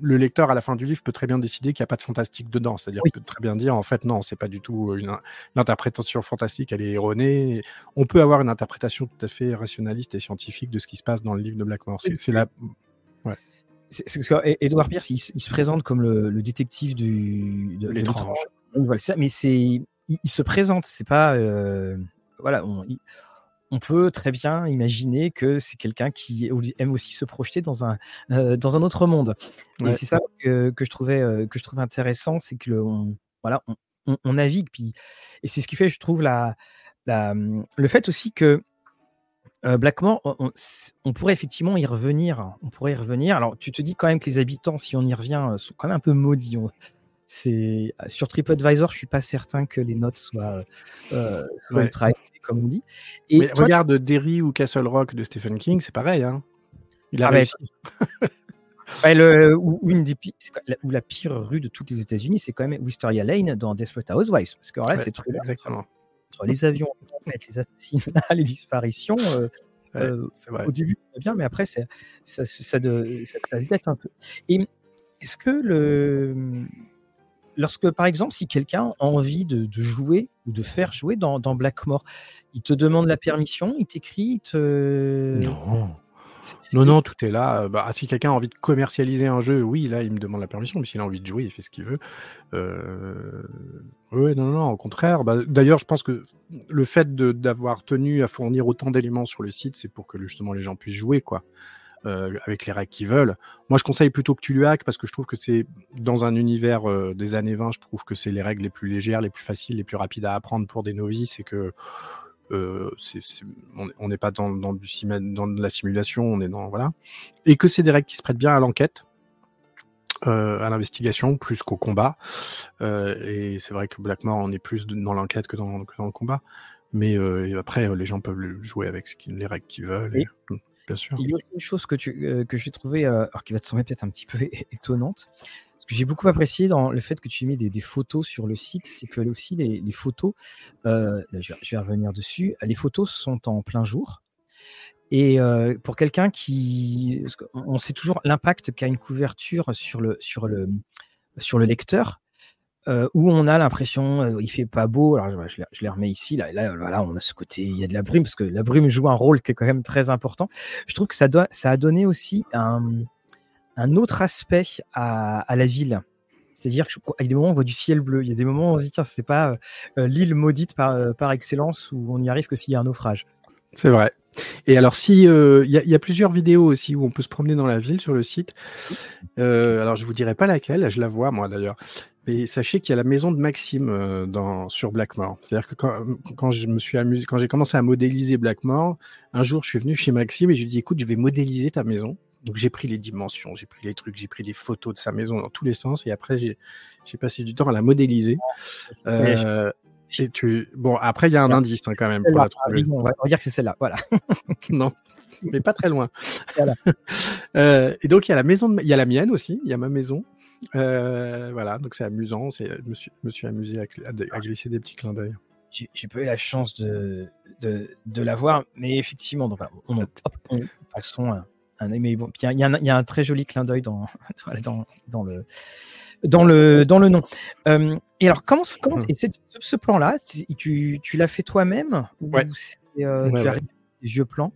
le lecteur à la fin du livre peut très bien décider qu'il n'y a pas de fantastique dedans. C'est-à-dire qu'il peut très bien dire en fait non, c'est pas du tout une, interprétation fantastique, elle est erronée. On peut avoir une interprétation tout à fait rationaliste et scientifique de ce qui se passe dans le livre de Blackmore. C'est la c'est parce que Edward Pierce, il, se présente comme le, détective du, de, l'étrange. mais c'est, il, se présente, c'est pas, euh, voilà, on, peut très bien imaginer que c'est quelqu'un qui aime aussi se projeter dans un, euh, dans un autre monde. Et c'est ça que, je trouvais, euh, que je trouvais intéressant, c'est que le, voilà, on, navigue, puis, et c'est ce qui fait, je trouve, la, la, le fait aussi que euh, Blackmore, on, pourrait effectivement y revenir. On pourrait y revenir. Alors, tu te dis quand même que les habitants, si on y revient, euh, sont quand même un peu maudits. C'est sur TripAdvisor, je suis pas certain que les notes soient, euh, comme on dit. Et Mais regarde Derry ou Castle Rock de Stephen King, c'est pareil. Hein. Il a ah, réussi. le, ou, une des ou la pire rue de toutes les États-Unis, c'est quand même Wisteria Lane dans Desperate Housewives, parce que là, c'est exactement les avions, les assassinats, les disparitions. Euh, euh, au début, bien, mais après, ça, ça, ça, de, ça, un peu. Et est-ce que le, lorsque, par exemple, si quelqu'un a envie de, jouer ou de faire jouer dans, dans Blackmore, il te demande la permission, il t'écrit, te... Non. Non, non, tout est là. Bah, si quelqu'un a envie de commercialiser un jeu, oui, là, il me demande la permission. Mais s'il a envie de jouer, il fait ce qu'il veut. Euh... Oui, non, non, au contraire. Bah, d'ailleurs, je pense que le fait d'avoir tenu à fournir autant d'éléments sur le site, c'est pour que justement les gens puissent jouer, quoi. euh, avec les règles qu'ils veulent. Moi, je conseille plutôt que tu lui parce que je trouve que c'est dans un univers euh, des années 20, je trouve que c'est les règles les plus légères, les plus faciles, les plus rapides à apprendre pour des novices et que euh, on n'est pas dans, dans, du, dans de la simulation, on est dans voilà, et que c'est des règles qui se prêtent bien à l'enquête. à l'investigation plus qu'au combat. et c'est vrai que Blackmore, on est plus dans l'enquête que dans, que dans, le combat. Mais après, les gens peuvent jouer avec les règles qu'ils veulent. Et, Il y a une chose que, tu, euh, que j'ai trouvé, euh, alors qui va te sembler peut-être un petit peu étonnante, ce que j'ai beaucoup apprécié dans le fait que tu mets des, des photos sur le site, c'est que aussi les, photos, euh, je, vais, revenir dessus, les photos sont en plein jour. Et pour quelqu'un qui, on sait toujours l'impact qu'a une couverture sur le, sur le, sur le lecteur. Euh, où on a l'impression euh, il fait pas beau. Alors je, je, les remets ici. Là, là, voilà, on a ce côté, il y a de la brume parce que la brume joue un rôle qui est quand même très important. Je trouve que ça, doit, ça a donné aussi un, un autre aspect à, à la ville. C'est-à-dire a des moments on voit du ciel bleu, il y a des moments où on se dit tiens c'est pas euh, l'île maudite par, par excellence où on n'y arrive que s'il y a un naufrage. C'est vrai. Et alors, si il y, y, a plusieurs vidéos aussi où on peut se promener dans la ville sur le site. Euh, alors, je vous dirai pas laquelle, je la vois moi d'ailleurs. Mais sachez qu'il y a la maison de Maxime euh, dans, sur Blackmore. C'est-à-dire que quand, quand je me suis amusé, quand j'ai commencé à modéliser Blackmore, un jour je suis venu chez Maxime et je lui ai dit écoute, je vais modéliser ta maison. Donc j'ai pris les dimensions, j'ai pris les trucs, j'ai pris des photos de sa maison dans tous les sens et après j'ai passé du temps à la modéliser. Euh, et tu... Bon, après il y a un indice hein, quand même pour la trouver. on va dire que c'est celle-là, voilà. non, mais pas très loin. Voilà. euh, et donc il y a la maison, de... il y a la mienne aussi, il y a ma maison. Euh, voilà, donc c'est amusant. Je me suis, me suis amusé à, à, glisser des petits clins d'œil. J'ai pas eu la chance de, de, de la voir, mais effectivement, donc, on, hop, on, passons un, un mais bon, il y, y, y, a un très joli clin d'œil dans, dans, dans, le dans le dans le nom. Euh, et alors comment comment mmh. et ce, ce plan-là, tu, tu l'as fait toi-même ou ouais. euh, ouais, tu as des vieux plans?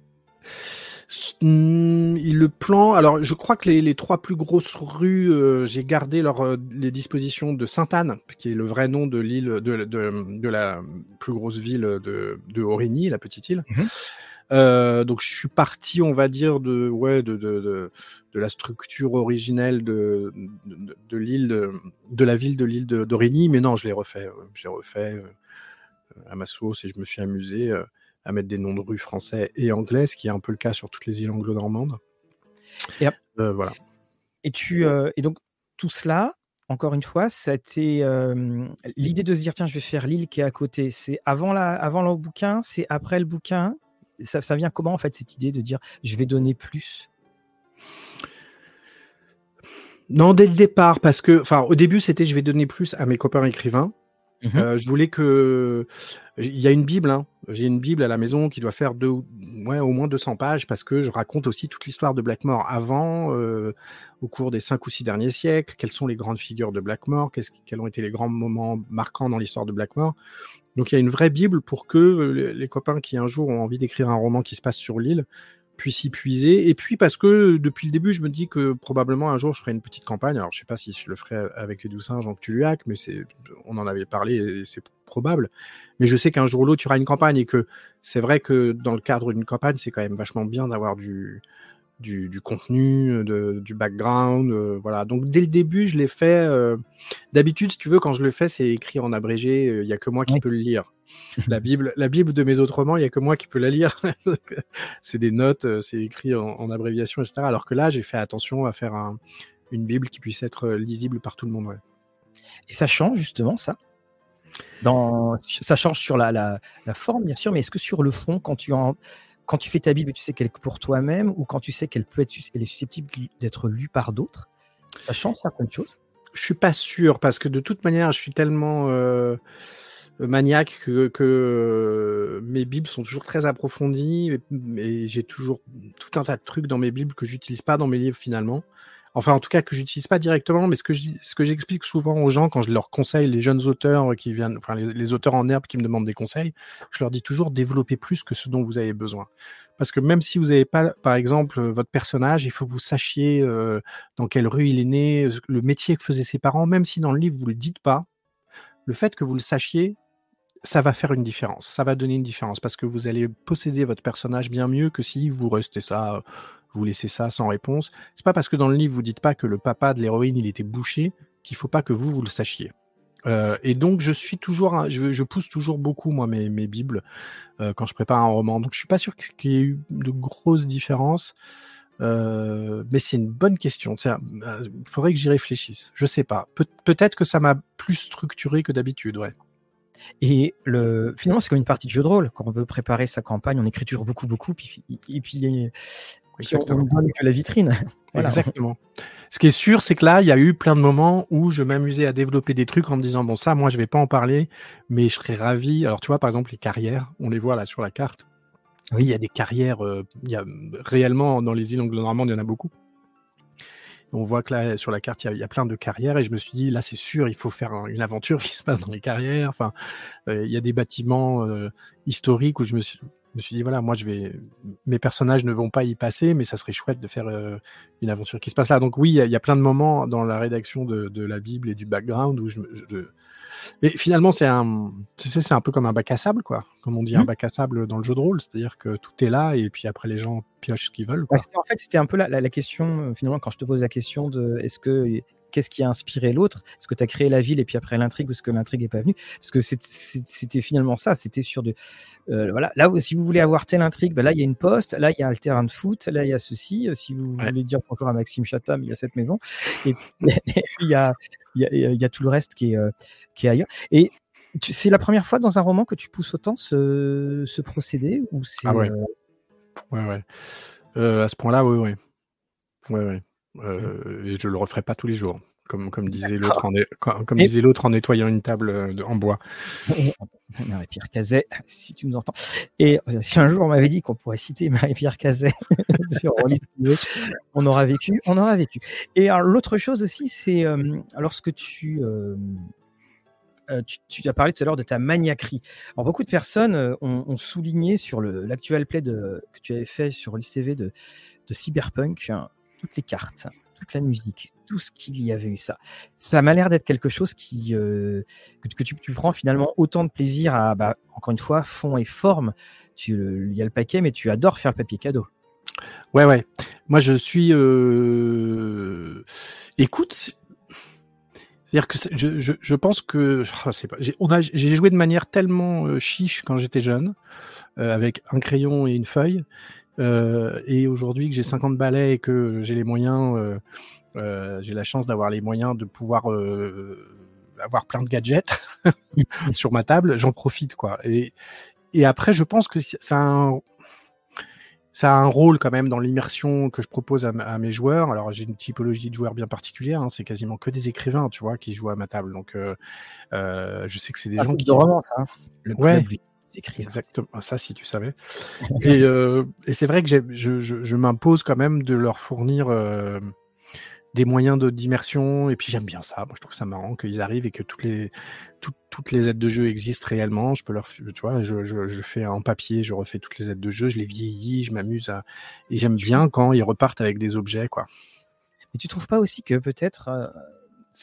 Le plan, alors je crois que les, les trois plus grosses rues, euh, j'ai gardé leur, euh, les dispositions de Sainte-Anne, qui est le vrai nom de l'île, de, de, de, la plus grosse ville de, de Origny, la petite île. Mmh. Euh, donc je suis parti, on va dire, de, ouais, de, de, de, de la structure originelle de, de, l'île, de, de, la ville de l'île d'Origny, mais non, je l'ai refait, j'ai refait à ma sauce et je me suis amusé. À mettre des noms de rues français et anglais, ce qui est un peu le cas sur toutes les îles anglo-normandes. Et, euh, voilà. Et, tu, euh, et donc, tout cela, encore une fois, c'était euh, l'idée de se dire tiens, je vais faire l'île qui est à côté. C'est avant, la, avant le bouquin, c'est après le bouquin. Ça, ça, vient comment en fait cette idée de dire je vais donner plus? Non, dès le départ, parce que, enfin, au début, c'était je vais donner plus à mes copains écrivains. Mmh euh, je voulais que. Il y a une Bible, hein. j'ai une Bible à la maison qui doit faire deux, ouais, au moins 200 pages parce que je raconte aussi toute l'histoire de Blackmore avant, euh, au cours des cinq ou six derniers siècles, quelles sont les grandes figures de Blackmore, qu quels ont été les grands moments marquants dans l'histoire de Blackmore? Donc il y a une vraie Bible pour que les copains qui un jour ont envie d'écrire un roman qui se passe sur l'île puisse y puiser. Et puis parce que depuis le début, je me dis que probablement un jour je ferai une petite campagne. Alors je sais pas si je le ferai avec les douze singes en Cthulhuac, mais c'est, on en avait parlé et c'est probable. Mais je sais qu'un jour ou l'autre, il y aura une campagne et que c'est vrai que dans le cadre d'une campagne, c'est quand même vachement bien d'avoir du, du, du, contenu, de, du background, euh, voilà. Donc dès le début, je l'ai fait. Euh, d'habitude, si tu veux, quand je le fais, c'est écrit en abrégé. Il euh, y a que moi qui oui. peux le lire. La Bible, la Bible de mes autres romans, il y a que moi qui peux la lire. c'est des notes, c'est écrit en, en, abréviation, etc. Alors que là, j'ai fait attention à faire un, une Bible qui puisse être lisible par tout le monde. Ouais. Et ça change justement ça? Dans, ça change sur la, la, la forme, bien sûr, mais est-ce que sur le fond, quand tu en quand tu fais ta Bible, tu sais qu'elle est pour toi-même ou quand tu sais qu'elle peut être elle est susceptible d'être lue par d'autres, ça change certaines choses? Je suis pas sûr parce que de toute manière, je suis tellement euh, maniaque que, euh, mes Bibles sont toujours très approfondies et j'ai toujours tout un tas de trucs dans mes Bibles que j'utilise pas dans mes livres finalement enfin en tout cas que j'utilise pas directement, mais ce que j'explique souvent aux gens quand je leur conseille les jeunes auteurs qui viennent, enfin les, les, auteurs en herbe qui me demandent des conseils, je leur dis toujours développez plus que ce dont vous avez besoin. Parce que même si vous n'avez pas, par exemple, votre personnage, il faut que vous sachiez euh, dans quelle rue il est né, le métier que faisaient ses parents, même si dans le livre vous le dites pas, le fait que vous le sachiez, ça va faire une différence. Ça va donner une différence parce que vous allez posséder votre personnage bien mieux que si vous restez ça vous laissez ça sans réponse. C'est pas parce que dans le livre vous dites pas que le papa de l'héroïne il était bouché qu'il faut pas que vous vous le sachiez. Euh, et donc je suis toujours, je, pousse toujours beaucoup moi mes, mes bibles euh, quand je prépare un roman. Donc je suis pas sûr qu'il y ait eu de grosses différences, euh, mais c'est une bonne question. Il euh, faudrait que j'y réfléchisse. Je sais pas. Pe Peut-être que ça m'a plus structuré que d'habitude, ouais. Et le, finalement, c'est comme une partie de jeu de rôle. Quand on veut préparer sa campagne, on écriture beaucoup, beaucoup, puis, et puis Exactement. on donne que la vitrine. Exactement. Ce qui est sûr, c'est que là, il y a eu plein de moments où je m'amusais à développer des trucs en me disant bon ça, moi je vais pas en parler, mais je serais ravi. Alors tu vois, par exemple les carrières, on les voit là sur la carte. Oui, il y a des carrières. Euh, il y a réellement dans les îles anglo-normandes, il y en a beaucoup. On voit que là, sur la carte, il y, a, plein de carrières et je me suis dit, là, c'est sûr, il faut faire une aventure qui se passe dans les carrières. Enfin, euh, il y a des bâtiments euh, historiques où je me suis, me suis dit voilà, moi je vais, mes personnages ne vont pas y passer, mais ça serait chouette de faire euh, une aventure qui se passe là. Donc oui, il y, a plein de moments dans la rédaction de, la Bible et du background où je, mais finalement c'est un, c'est un peu comme un bac à sable quoi, comme on dit un mmh. bac à sable dans le jeu de rôle, c'est-à-dire que tout est là et puis après les gens piochent ce qu'ils veulent. Quoi. en fait, c'était un peu la, la, question euh, finalement quand je te pose la question de est-ce que qu'est-ce qui a inspiré l'autre? Est-ce que tu as créé la ville et puis après l'intrigue ou est-ce que l'intrigue n'est pas venue? Parce que c'était finalement ça, c'était sur de euh, voilà. Là, si vous voulez avoir telle intrigue, ben là il y a une poste, là il y a un terrain de foot, là il y a ceci. Euh, si vous voulez dire bonjour à Maxime Chatham, il y a cette maison. Et puis, il y a il y, a, tout le reste qui est euh, qui est ailleurs. Et c'est la première fois dans un roman que tu pousses autant ce, ce procédé ou c'est ah ouais. ouais ouais. À ce point-là oui oui. Ouais ouais. Euh, et je le referai pas tous les jours, comme, comme disait l'autre en, comme, disait l'autre en nettoyant une table euh, en bois. Marie-Pierre Cazet, si tu nous entends. Et euh, si un jour on m'avait dit qu'on pourrait citer Marie-Pierre Cazet sur on aura vécu, on aura vécu. Et l'autre chose aussi, c'est lorsque tu, tu, as parlé tout à l'heure de ta maniaquerie. Alors beaucoup de personnes ont, souligné sur l'actuel play de, que tu avais fait sur Rollis TV de, de Cyberpunk toutes les cartes, toute la musique, tout ce qu'il y avait eu ça. Ça m'a l'air d'être quelque chose qui euh, que, tu, prends finalement autant de plaisir à, bah, encore une fois, fond et forme. Il y a le paquet, mais tu adores faire le papier cadeau. Ouais, ouais. Moi, je suis. Euh... Écoute, c'est-à-dire que je, je, pense que oh, j'ai joué de manière tellement euh, chiche quand j'étais jeune, euh, avec un crayon et une feuille, euh, et aujourd'hui que j'ai 50 balais et que j'ai les moyens, euh, euh, j'ai la chance d'avoir les moyens de pouvoir avoir plein de gadgets sur ma table, j'en profite quoi. Et, et après, je pense que ça a un, ça a un rôle quand même dans l'immersion que je propose à, mes joueurs. Alors j'ai une typologie de joueurs bien particulière, hein. c'est quasiment que des écrivains, tu vois, qui jouent à ma table. Donc euh, je sais que c'est des gens qui. De romance, hein. Le ouais. Exactement, ah, ça si tu savais. et, euh, et c'est vrai que je, je, je m'impose quand même de leur fournir euh, des moyens d'immersion, et puis j'aime bien ça. Moi, je trouve ça marrant qu'ils arrivent et que toutes les, toutes les aides de jeu existent réellement. Je peux leur, tu vois, je, je, je, fais en papier, je refais toutes les aides de jeu, je les vieillis, je m'amuse à, et j'aime bien quand ils repartent avec des objets, quoi. Mais tu trouves pas aussi que peut-être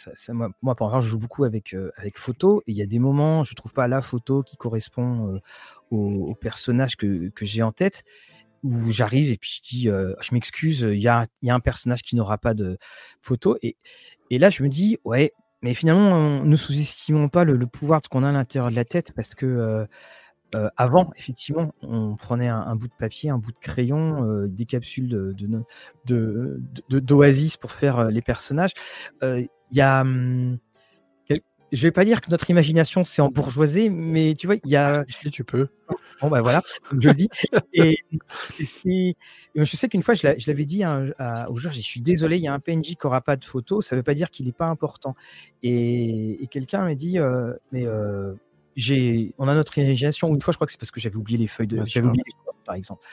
euh, moi, moi, par exemple, je joue beaucoup avec, euh, avec photo il y a des moments, je trouve pas la photo qui correspond euh, au, personnage que, que j'ai en tête où j'arrive et puis je dis, euh, je m'excuse, il y a, y a un personnage qui n'aura pas de photo et, et là je me dis, ouais, mais finalement, ne sous-estimons pas le, pouvoir de ce qu'on a à l'intérieur de la tête parce que avant, effectivement, on prenait un, bout de papier, un bout de crayon, des capsules de, de, d'oasis pour faire les personnages il y a. Hum, je vais pas dire que notre imagination s'est embourgeoisée, mais tu vois, il y a. Ah, si tu peux. Bon, ben voilà, je le dis. Et, je sais qu'une fois, je l'avais dit à, au joueur, je suis désolé, il y a un PNJ qui n'aura pas de photo, ça ne veut pas dire qu'il n'est pas important. Et, quelqu'un m'a dit, euh, mais euh, j'ai, on a notre imagination. Une fois, je crois que c'est parce que j'avais oublié les feuilles de. J'avais oublié les feuilles, par exemple.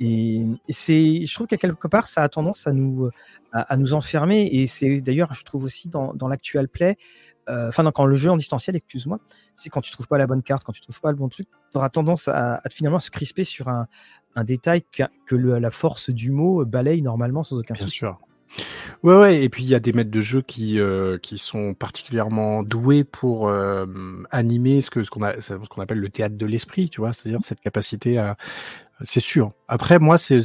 Et, c'est, je trouve qu'à quelque part, ça a tendance à nous, à, nous enfermer. Et c'est d'ailleurs, je trouve aussi dans, dans l'actual play, euh, enfin, quand le jeu en distanciel, excuse-moi, c'est quand tu trouves pas la bonne carte, quand tu trouves pas le bon truc, tu auras tendance à, à, finalement se crisper sur un, un détail que, que le, la force du mot balaye normalement sans aucun Bien sûr. Ouais, ouais, et puis il y a des maîtres de jeu qui, euh, qui sont particulièrement doués pour euh, animer ce que ce qu'on a ce qu'on appelle le théâtre de l'esprit, tu vois, c'est-à-dire cette capacité à, C'est sûr. Après, moi, c'est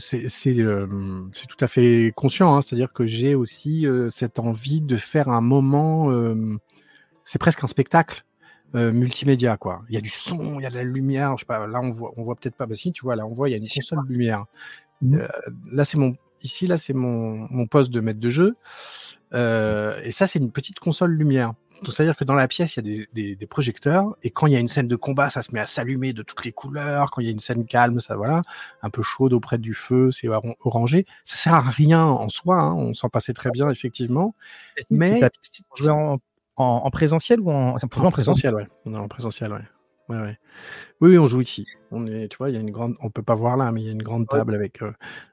euh, tout à fait conscient. Hein. C'est-à-dire que j'ai aussi euh, cette envie de faire un moment. Euh, c'est presque un spectacle multimédia, quoi. Il y a du son, il y a de la lumière. Je sais pas. Là, on voit, on voit peut-être pas. Bah si, tu vois, là, on voit, il y a une console de lumière. Mmh. là, c'est mon. Ici, là, c'est mon, mon poste de maître de jeu. et ça, c'est une petite console lumière. Donc, c'est-à-dire que dans la pièce, il y a des, des, des, projecteurs, et quand il y a une scène de combat, ça se met à s'allumer de toutes les couleurs. Quand il y a une scène calme, ça voilà, un peu chaude auprès du feu, c'est orangé. Ça sert à rien en soi, hein, on s'en passait très bien effectivement. Mais en, en, en, présentiel ou en, en présentiel, ouais. en présentiel, ouais. Ouais, ouais. Oui, oui, on joue ici. On est, tu vois, il y a une grande, on peut pas voir là, mais il y a une grande table avec euh,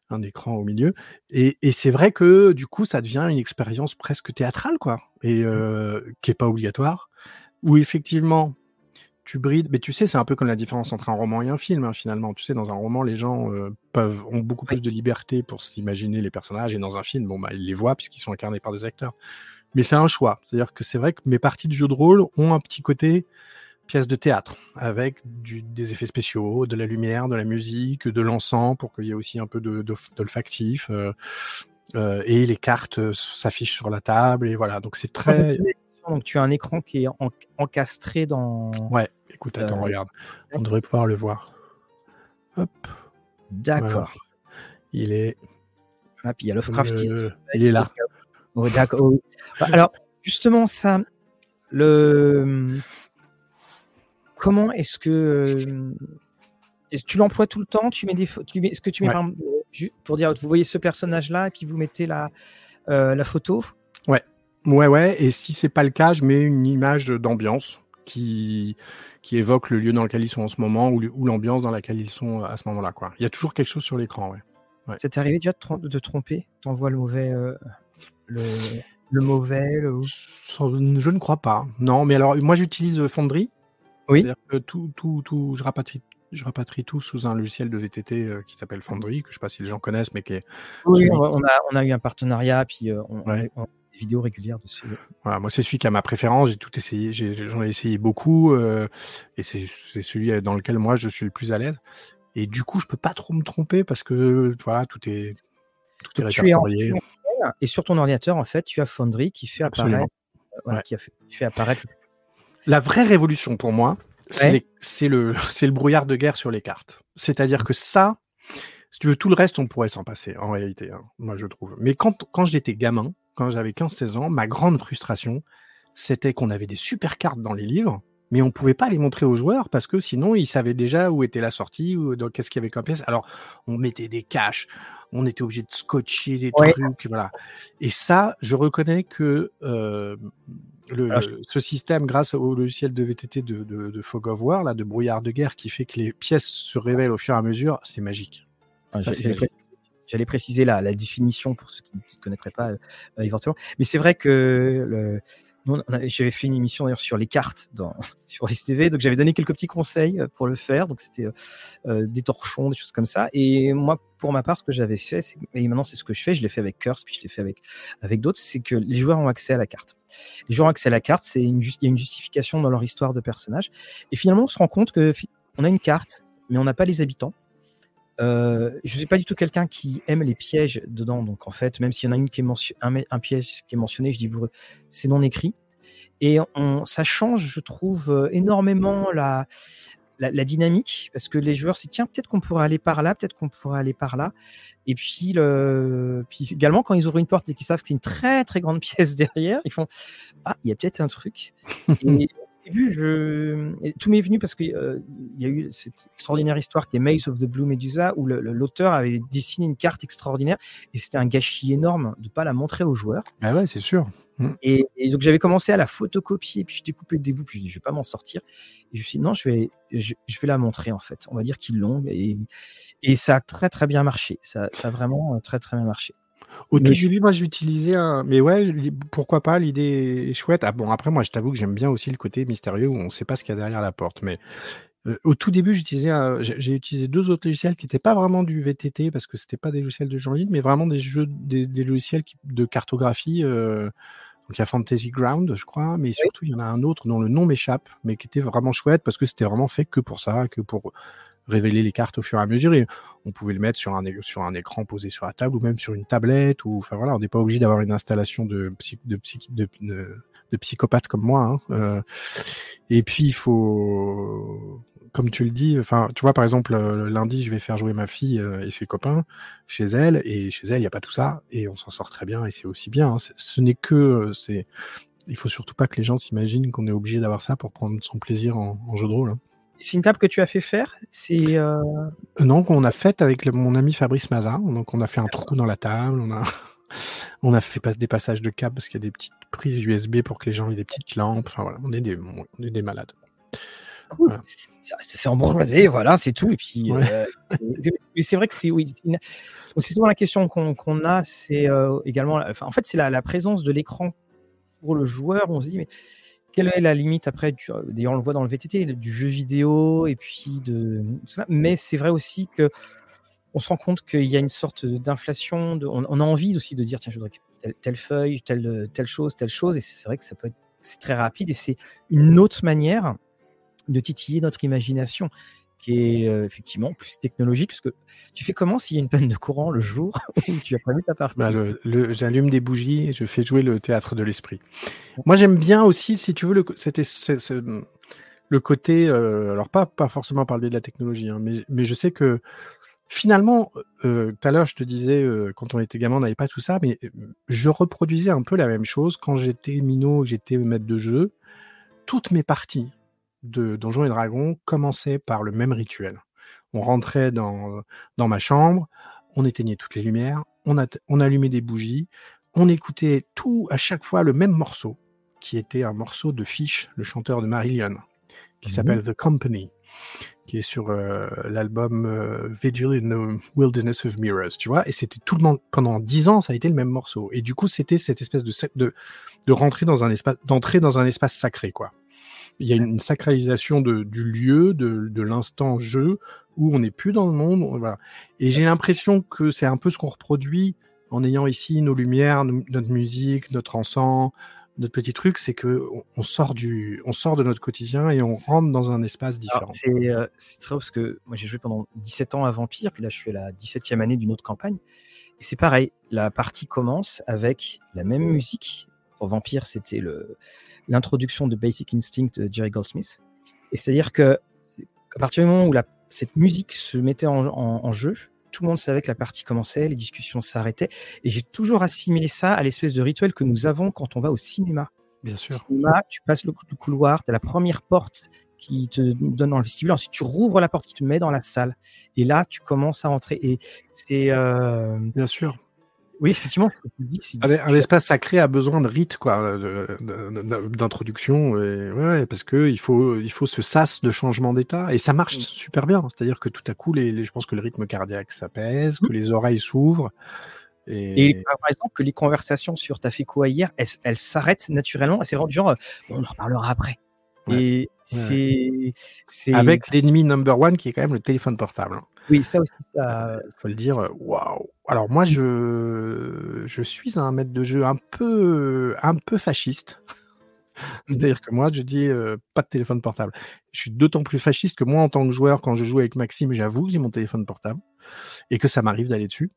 un écran au milieu. Et, et c'est vrai que du coup, ça devient une expérience presque théâtrale, quoi, et euh, qui est pas obligatoire. Où effectivement, tu brides, mais tu sais, c'est un peu comme la différence entre un roman et un film, hein, finalement. Tu sais, dans un roman, les gens euh, peuvent ont beaucoup plus de liberté pour s'imaginer les personnages, et dans un film, bon, bah, ils les voient puisqu'ils sont incarnés par des acteurs. Mais c'est un choix. C'est-à-dire que c'est vrai que mes parties de jeu de rôle ont un petit côté pièce de théâtre avec du, des effets spéciaux, de la lumière, de la musique, de l'encens pour qu'il y ait aussi un peu d'olfactif. Euh, euh, et les cartes euh, s'affichent sur la table et voilà. Donc c'est très. Donc tu as un écran qui est encastré dans. Ouais. Écoute, attends, regarde. On devrait pouvoir le voir. Hop. D'accord. Il est. Ah, puis il y a Lovecraft. Il est là. D'accord. Alors, justement, ça, le, comment est-ce que euh, tu l'emploies tout le temps Tu mets des, est-ce que tu mets pour dire, vous voyez ce personnage-là et puis vous mettez la euh, la photo? Ouais, ouais, ouais. Et si c'est pas le cas, je mets une image d'ambiance qui qui évoque le lieu dans lequel ils sont en ce moment ou, l'ambiance dans laquelle ils sont à ce moment-là. Quoi. Il y a toujours quelque chose sur l'écran. Ouais. ouais. C'est arrivé déjà de, te tromper? T'envoies le mauvais euh, le, le, mauvais Je ne crois pas. Non, mais alors moi j'utilise Fondery oui. Que tout, tout, tout, je rapatrie, je rapatrie tout sous un logiciel de VTT euh, qui s'appelle Foundry, que je ne sais pas si les gens connaissent, mais qui est. Oui, on a, on a, eu un partenariat, puis euh, on, a, des vidéos régulières dessus. Voilà, moi c'est celui qui a ma préférence, j'ai tout essayé, j'en ai, essayé beaucoup, euh, et c'est celui dans lequel moi je suis le plus à l'aise. Et du coup, je peux pas trop me tromper parce que voilà, tout est tout est répertorié. et sur ton ordinateur, en fait, tu as Foundry qui fait apparaître, qui, a fait, qui fait apparaître la vraie révolution pour moi, c'est le, le brouillard de guerre sur les cartes. C'est-à-dire que ça, si tu veux, tout le reste, on pourrait s'en passer, en réalité, hein, moi je trouve. Mais quand, quand j'étais gamin, quand j'avais 15-16 ans, ma grande frustration, c'était qu'on avait des super cartes dans les livres, mais on pouvait pas les montrer aux joueurs parce que sinon ils savaient déjà où était la sortie ou qu'est-ce qu'il y avait comme pièce. Alors on mettait des caches, on était obligé de scotcher des trucs, voilà. Et ça, je reconnais que euh, le, ce système, grâce au logiciel de VTT de, de, de, Fog of War, là, de brouillard de guerre, qui fait que les pièces se révèlent au fur et à mesure, c'est magique. Ah, j'allais préciser la, la, définition pour ceux qui ne connaîtraient pas euh, éventuellement. Mais c'est vrai que le, j'avais fait une émission d'ailleurs sur les cartes dans, sur STV, donc j'avais donné quelques petits conseils euh, pour le faire. Donc c'était euh, euh, des torchons, des choses comme ça. Et moi, pour ma part, ce que j'avais fait, et maintenant c'est ce que je fais, je l'ai fait avec Curse, puis je l'ai fait avec avec d'autres, c'est que les joueurs ont accès à la carte. Les joueurs ont accès à la carte, c'est une, il y a une justification dans leur histoire de personnage. Et finalement, on se rend compte que on a une carte, mais on n'a pas les habitants. Euh, je suis pas du tout quelqu'un qui aime les pièges dedans, donc en fait, même s'il y en a une qui est un, un, piège qui est mentionné, je dis c'est non écrit. Et ça change, je trouve, euh, énormément la, dynamique parce que les joueurs se disent tiens peut-être qu'on pourrait aller par là, peut-être qu'on pourrait aller par là. Et puis, le, puis également quand ils ouvrent une porte et qu'ils savent que c'est une très très grande pièce derrière, ils font ah il y a peut-être un truc. début, je... tout m'est venu parce qu'il euh, y a eu cette extraordinaire histoire qui est Maze of the Blue Medusa où l'auteur avait dessiné une carte extraordinaire et c'était un gâchis énorme de pas la montrer aux joueurs. Ah ouais, c'est sûr. Mm. Et, donc j'avais commencé à la photocopier, puis je découpais des bouts, puis je dis je vais pas m'en sortir. Et je me suis dit non, je vais, je, vais la montrer en fait. On va dire qu'ils l'ont et, et ça a très très bien marché. Ça, ça a vraiment très très bien marché. Au tout début, moi, j'utilisais un. Mais ouais, pourquoi pas, l'idée est chouette. Ah bon, après, moi, je t'avoue que j'aime bien aussi le côté mystérieux où on ne sait pas ce qu'il y a derrière la porte. Mais euh, au tout début, j'utilisais j'ai utilisé deux autres logiciels qui n'étaient pas vraiment du VTT parce que c'était pas des logiciels de jeu en ligne, mais vraiment des jeux, des, logiciels de cartographie. Euh, donc il y a Fantasy Ground, je crois, mais surtout il y en a un autre dont le nom m'échappe, mais qui était vraiment chouette parce que c'était vraiment fait que pour ça, que pour révéler les cartes au fur et à mesure. Et on pouvait le mettre sur un, sur un écran posé sur la table ou même sur une tablette. Ou, enfin voilà, on n'est pas obligé d'avoir une installation de, de, de, de, psychopathe comme moi. Hein. Euh, et puis, il faut comme tu le dis, enfin, tu vois, par exemple, lundi, je vais faire jouer ma fille et ses copains chez elle, et chez elle, il n'y a pas tout ça, et on s'en sort très bien, et c'est aussi bien. Hein. Ce n'est que, c'est, il faut surtout pas que les gens s'imaginent qu'on est obligé d'avoir ça pour prendre son plaisir en, jeu de rôle. Hein. C'est une table que tu as fait faire C'est euh... non qu'on a faite avec mon ami Fabrice Maza. Donc on a fait un trou dans la table, on a on a fait des passages de câbles parce qu'il y a des petites prises USB pour que les gens aient des petites lampes. Enfin voilà, on est des, on est des malades. C'est embourgeoisé, voilà, c'est tout. Et puis, euh, c'est vrai que c'est oui. C'est souvent la question qu'on a, c'est euh, également, en fait, c'est la, la, présence de l'écran pour le joueur, on se dit, mais quelle est la limite après D'ailleurs, on le voit dans le VTT, du jeu vidéo et puis de Mais c'est vrai aussi que on se rend compte qu'il y a une sorte d'inflation. On, on, a envie aussi de dire tiens, je voudrais telle, feuille, telle, telle chose, telle chose. Et c'est vrai que ça peut être c'est très rapide et c'est une autre manière de titiller notre imagination qui est euh, effectivement plus technologique, parce que tu fais comment s'il y a une panne de courant le jour où tu as prévu ta partie? Bah, le, J'allume des bougies et je fais jouer le théâtre de l'esprit. Moi j'aime bien aussi, si tu veux, le, c'était, le côté, euh, alors pas, pas forcément parler de la technologie, hein, mais, mais je sais que finalement, euh, tout à l'heure je te disais, quand on était gamin, on n'avait pas tout ça, mais je reproduisais un peu la même chose quand j'étais minot, j'étais maître de jeu. Toutes mes parties, de Donjons et Dragons commençait par le même rituel. On rentrait dans, dans ma chambre, on éteignait toutes les lumières, on, a, on allumait des bougies, on écoutait tout à chaque fois le même morceau, qui était un morceau de Fish, le chanteur de Marillion, qui mmh s'appelle The Company, qui est sur euh, l'album euh, Vigil in the Wilderness of Mirrors, tu vois, et c'était tout le monde, pendant dix ans, ça a été le même morceau. Et du coup, c'était cette espèce de, de, de rentrer dans un espace, d'entrer dans un espace sacré, quoi il y a une sacralisation de, du lieu, de, de l'instant jeu, où on n'est plus dans le monde. Voilà. Et j'ai l'impression que c'est un peu ce qu'on reproduit en ayant ici nos lumières, notre musique, notre encens, notre petit truc, c'est que on sort du, on sort de notre quotidien et on rentre dans un espace différent. Euh, c'est très parce que moi j'ai joué pendant 17 ans à Vampire, puis là je suis à la 17e année d'une autre campagne. Et c'est pareil, la partie commence avec la même musique. Pour Vampire, c'était le, l'introduction de Basic Instinct de Jerry Goldsmith. Et c'est-à-dire que à partir du moment où la, cette musique se mettait en, jeu, tout le monde savait que la partie commençait, les discussions s'arrêtaient. Et j'ai toujours assimilé ça à l'espèce de rituel que nous avons quand on va au cinéma. Bien sûr. Au cinéma, tu passes le, couloir, tu as la première porte qui te donne dans le vestibule. Ensuite, tu rouvres la porte qui te met dans la salle. Et là, tu commences à entrer. Et c'est. Euh... Bien sûr. Oui, effectivement. Un, espace sacré a besoin de rites, quoi, d'introduction, ouais, parce que il faut, il faut ce sas de changement d'état, et ça marche mm. super bien. C'est-à-dire que tout à coup, les, je pense que le rythme cardiaque s'apaise, que mm. les oreilles s'ouvrent. Et... par exemple, que les conversations sur t'as fait quoi hier, elles s'arrêtent naturellement. C'est vraiment du genre, on en reparlera après. Et c'est avec l'ennemi number one qui est quand même le téléphone portable. Oui, ça aussi, ça. Euh, faut le dire. Waouh. Alors moi, je je suis un maître de jeu un peu un peu fasciste. C'est-à-dire que moi, je dis euh, pas de téléphone portable. Je suis d'autant plus fasciste que moi, en tant que joueur, quand je joue avec Maxime, j'avoue que j'ai mon téléphone portable et que ça m'arrive d'aller dessus.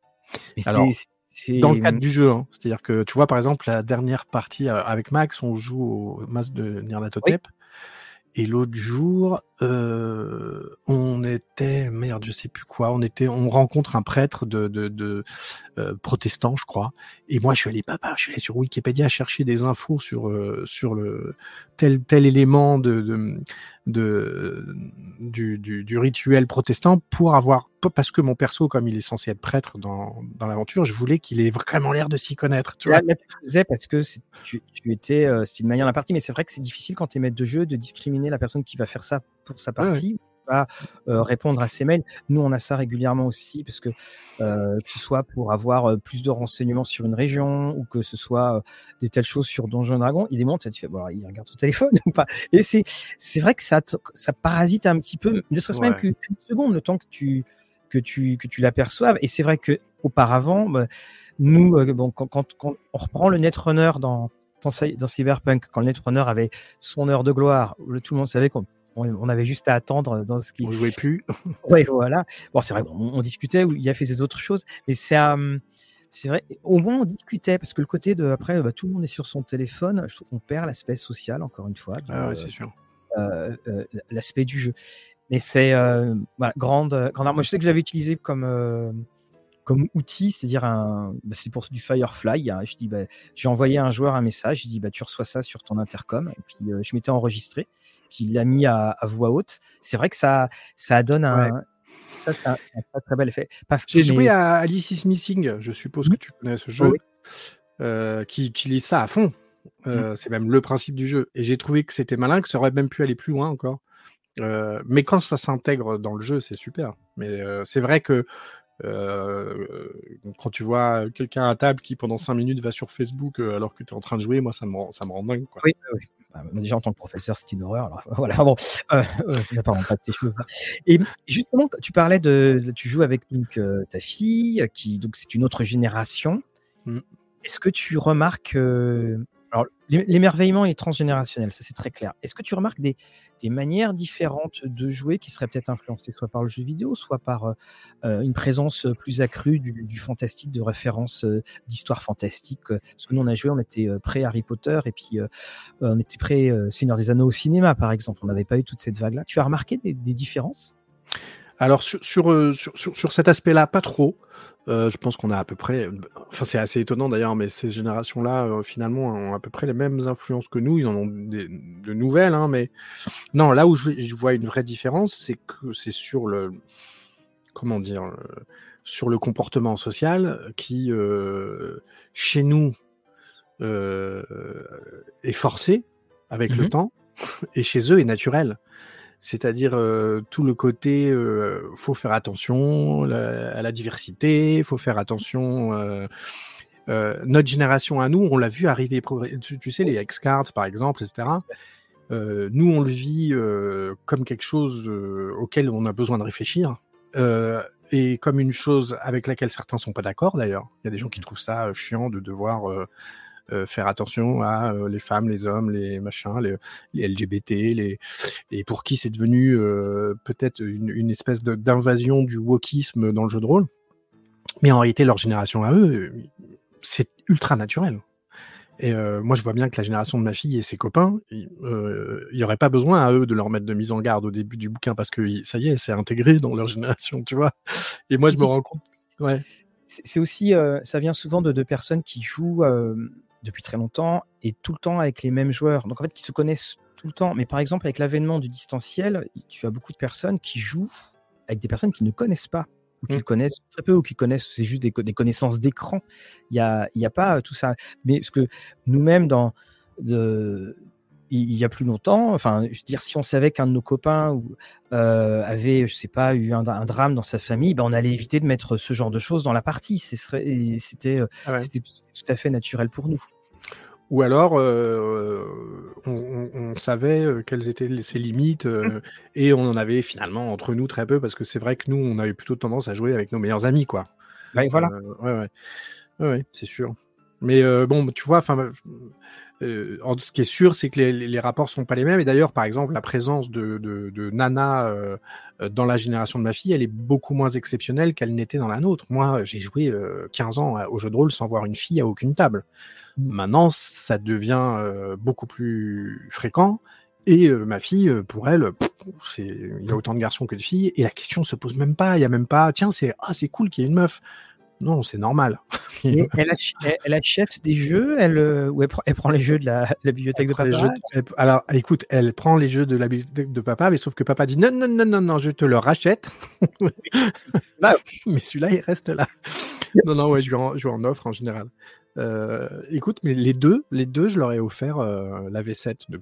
Alors, dans le cadre du jeu, hein. c'est-à-dire que tu vois, par exemple, la dernière partie euh, avec Max, on joue au masque de Nyarlathotep. Et l'autre jour, euh, on était merde, je sais plus quoi. On était, on rencontre un prêtre de, de, de euh, protestant, je crois. Et moi, je suis allé, papa, je suis allé sur Wikipédia chercher des infos sur euh, sur le tel tel élément de, de, de du, du, du, rituel protestant pour avoir parce que mon perso, comme il est censé être prêtre dans, dans l'aventure, je voulais qu'il ait vraiment l'air de s'y connaître. Tu vois là, parce que tu, tu étais, euh, manière la partie, mais c'est vrai que c'est difficile quand tu es maître de jeu de discriminer la personne qui va faire ça pour sa partie. Euh, répondre à ses mails. Nous, on a ça régulièrement aussi, parce que euh, que ce soit pour avoir euh, plus de renseignements sur une région ou que ce soit des telles choses sur Donjon Dragon, il démonte, tu fais, bon, il regarde son téléphone ou pas. Et c'est c'est vrai que ça ça parasite un petit peu, ne serait-ce même qu'une seconde, le temps que tu que tu que tu l'aperçoives. Et c'est vrai que auparavant, bah, nous, bon, quand, quand, quand, on reprend le Netrunner dans dans, dans Cyberpunk, quand le Netrunner avait son heure de gloire, tout le monde savait qu'on on, avait juste à attendre dans ce qui. On jouait plus. oui, voilà. Bon, c'est vrai, on, discutait, il a fait ses autres choses, mais c'est. c'est vrai, au moins on discutait, parce que le côté de. Après, bah, tout le monde est sur son téléphone, je trouve qu'on perd l'aspect social, encore une fois. ah c'est sûr. l'aspect du jeu. Mais c'est voilà, grande, grande. Moi, je sais que je l'avais utilisé comme comme outil, c'est-à-dire un, bah, c'est pour du Firefly. Hein. Je dis, bah, j'ai envoyé à un joueur un message, je dis, bah, tu reçois ça sur ton intercom, et puis euh, je m'étais enregistré, puis il l'a mis à, voix haute. C'est vrai que ça, ça donne un, ça, un, très bel effet. J'ai joué à Alice is Missing, je suppose que tu connais ce jeu, euh, qui utilise ça à fond. Euh, c'est même le principe du jeu. Et j'ai trouvé que c'était malin, que ça aurait même pu aller plus loin encore. mais quand ça s'intègre dans le jeu, c'est super. Mais c'est vrai que quand tu vois quelqu'un à table qui pendant 5 minutes va sur Facebook euh, alors que tu es en train de jouer, moi ça me rend, ça me rend dingue. Quoi. Oui, oui. Bah, déjà en tant que professeur, c'est une horreur. Alors, voilà, bon, euh, euh pas de ces choses. Et justement, tu parlais de, tu joues avec donc ta fille, qui donc c'est une autre génération. Mm. Est-ce que tu remarques alors, l'émerveillement est transgénérationnel, ça c'est très clair. Est-ce que tu remarques des, manières différentes de jouer qui seraient peut-être influencées soit par le jeu vidéo, soit par euh, euh, une présence plus accrue du, fantastique, de références euh, d'histoire fantastique Parce que nous on a joué, on était prêt Harry Potter et puis on était prêt Seigneur des Anneaux au cinéma par exemple. On n'avait pas eu toute cette vague-là. Tu as remarqué des, différences? Alors sur, sur, sur, cet aspect-là, pas trop. Euh, je pense qu'on a à peu près, enfin c'est assez étonnant d'ailleurs, mais ces générations-là euh, finalement ont à peu près les mêmes influences que nous. Ils en ont de nouvelles, hein, mais non, là où je, vois une vraie différence, c'est que c'est sur le, comment dire, euh, sur le comportement social qui, chez nous, est forcé avec le mmh temps, et chez eux est naturel c'est-à-dire euh, tout le côté euh, faut faire attention à la diversité, faut faire attention. Euh, euh, notre génération à nous, on l'a vu arriver, tu, tu, sais les X-Cards par exemple, etc. nous, on le vit comme quelque chose auquel on a besoin de réfléchir et comme une chose avec laquelle certains sont pas d'accord d'ailleurs. Il y a des gens qui trouvent ça chiant de devoir euh, faire attention à euh, les femmes, les hommes, les machins, les, LGBT, les... et pour qui c'est devenu euh, peut-être une, espèce d'invasion du wokisme dans le jeu de rôle. Mais en réalité, leur génération à eux, c'est ultra naturel. Et moi, je vois bien que la génération de ma fille et ses copains, il n'y aurait pas besoin à eux de leur mettre de mise en garde au début du bouquin parce que ça y est, c'est intégré dans leur génération, tu vois. Et moi, je me rends compte. Ouais. C'est aussi, ça vient souvent de, de personnes qui jouent depuis très longtemps et tout le temps avec les mêmes joueurs. Donc en fait, qui se connaissent tout le temps. Mais par exemple, avec l'avènement du distanciel, tu as beaucoup de personnes qui jouent avec des personnes qui ne connaissent pas ou qui mmh. connaissent très peu ou qui connaissent c'est juste des, connaissances d'écran. Il n'y a, y a pas euh, tout ça. Mais ce que nous-mêmes dans de, il y a plus longtemps, enfin, je veux dire, si on savait qu'un de nos copains euh, avait, je sais pas, eu un, drame dans sa famille, ben on allait éviter de mettre ce genre de choses dans la partie. C'était euh, ah tout à fait naturel pour nous. Ou alors, euh, on, savait quelles étaient ses limites mmh. et on en avait finalement entre nous très peu parce que c'est vrai que nous, on avait plutôt tendance à jouer avec nos meilleurs amis, quoi. voilà. ouais, ouais, ouais, c'est sûr. Mais bon, tu vois, enfin euh, ce qui est sûr, c'est que les, les, rapports sont pas les mêmes. Et d'ailleurs, par exemple, la présence de, de, de Nana euh, dans la génération de ma fille, elle est beaucoup moins exceptionnelle qu'elle n'était dans la nôtre. Moi, j'ai joué euh, 15 ans au jeu de rôle sans voir une fille à aucune table. Maintenant, ça devient euh, beaucoup plus fréquent. Et euh, ma fille, pour elle, il y a autant de garçons que de filles, et la question se pose même pas. Il y a même pas, tiens, c'est ah, c'est cool qu'il y ait une meuf. Non, c'est normal. elle, achète, des jeux, elle, euh, ou elle, prend, les jeux de la, bibliothèque de papa. alors, écoute, elle prend les jeux de la bibliothèque de papa, mais sauf que papa dit non, non, non, non, non, je te le rachète. Bah, mais celui-là, il reste là. non, non, ouais, je vais en, offre en général. Euh, écoute, mais les deux, les deux, je leur ai offert euh, la V7 de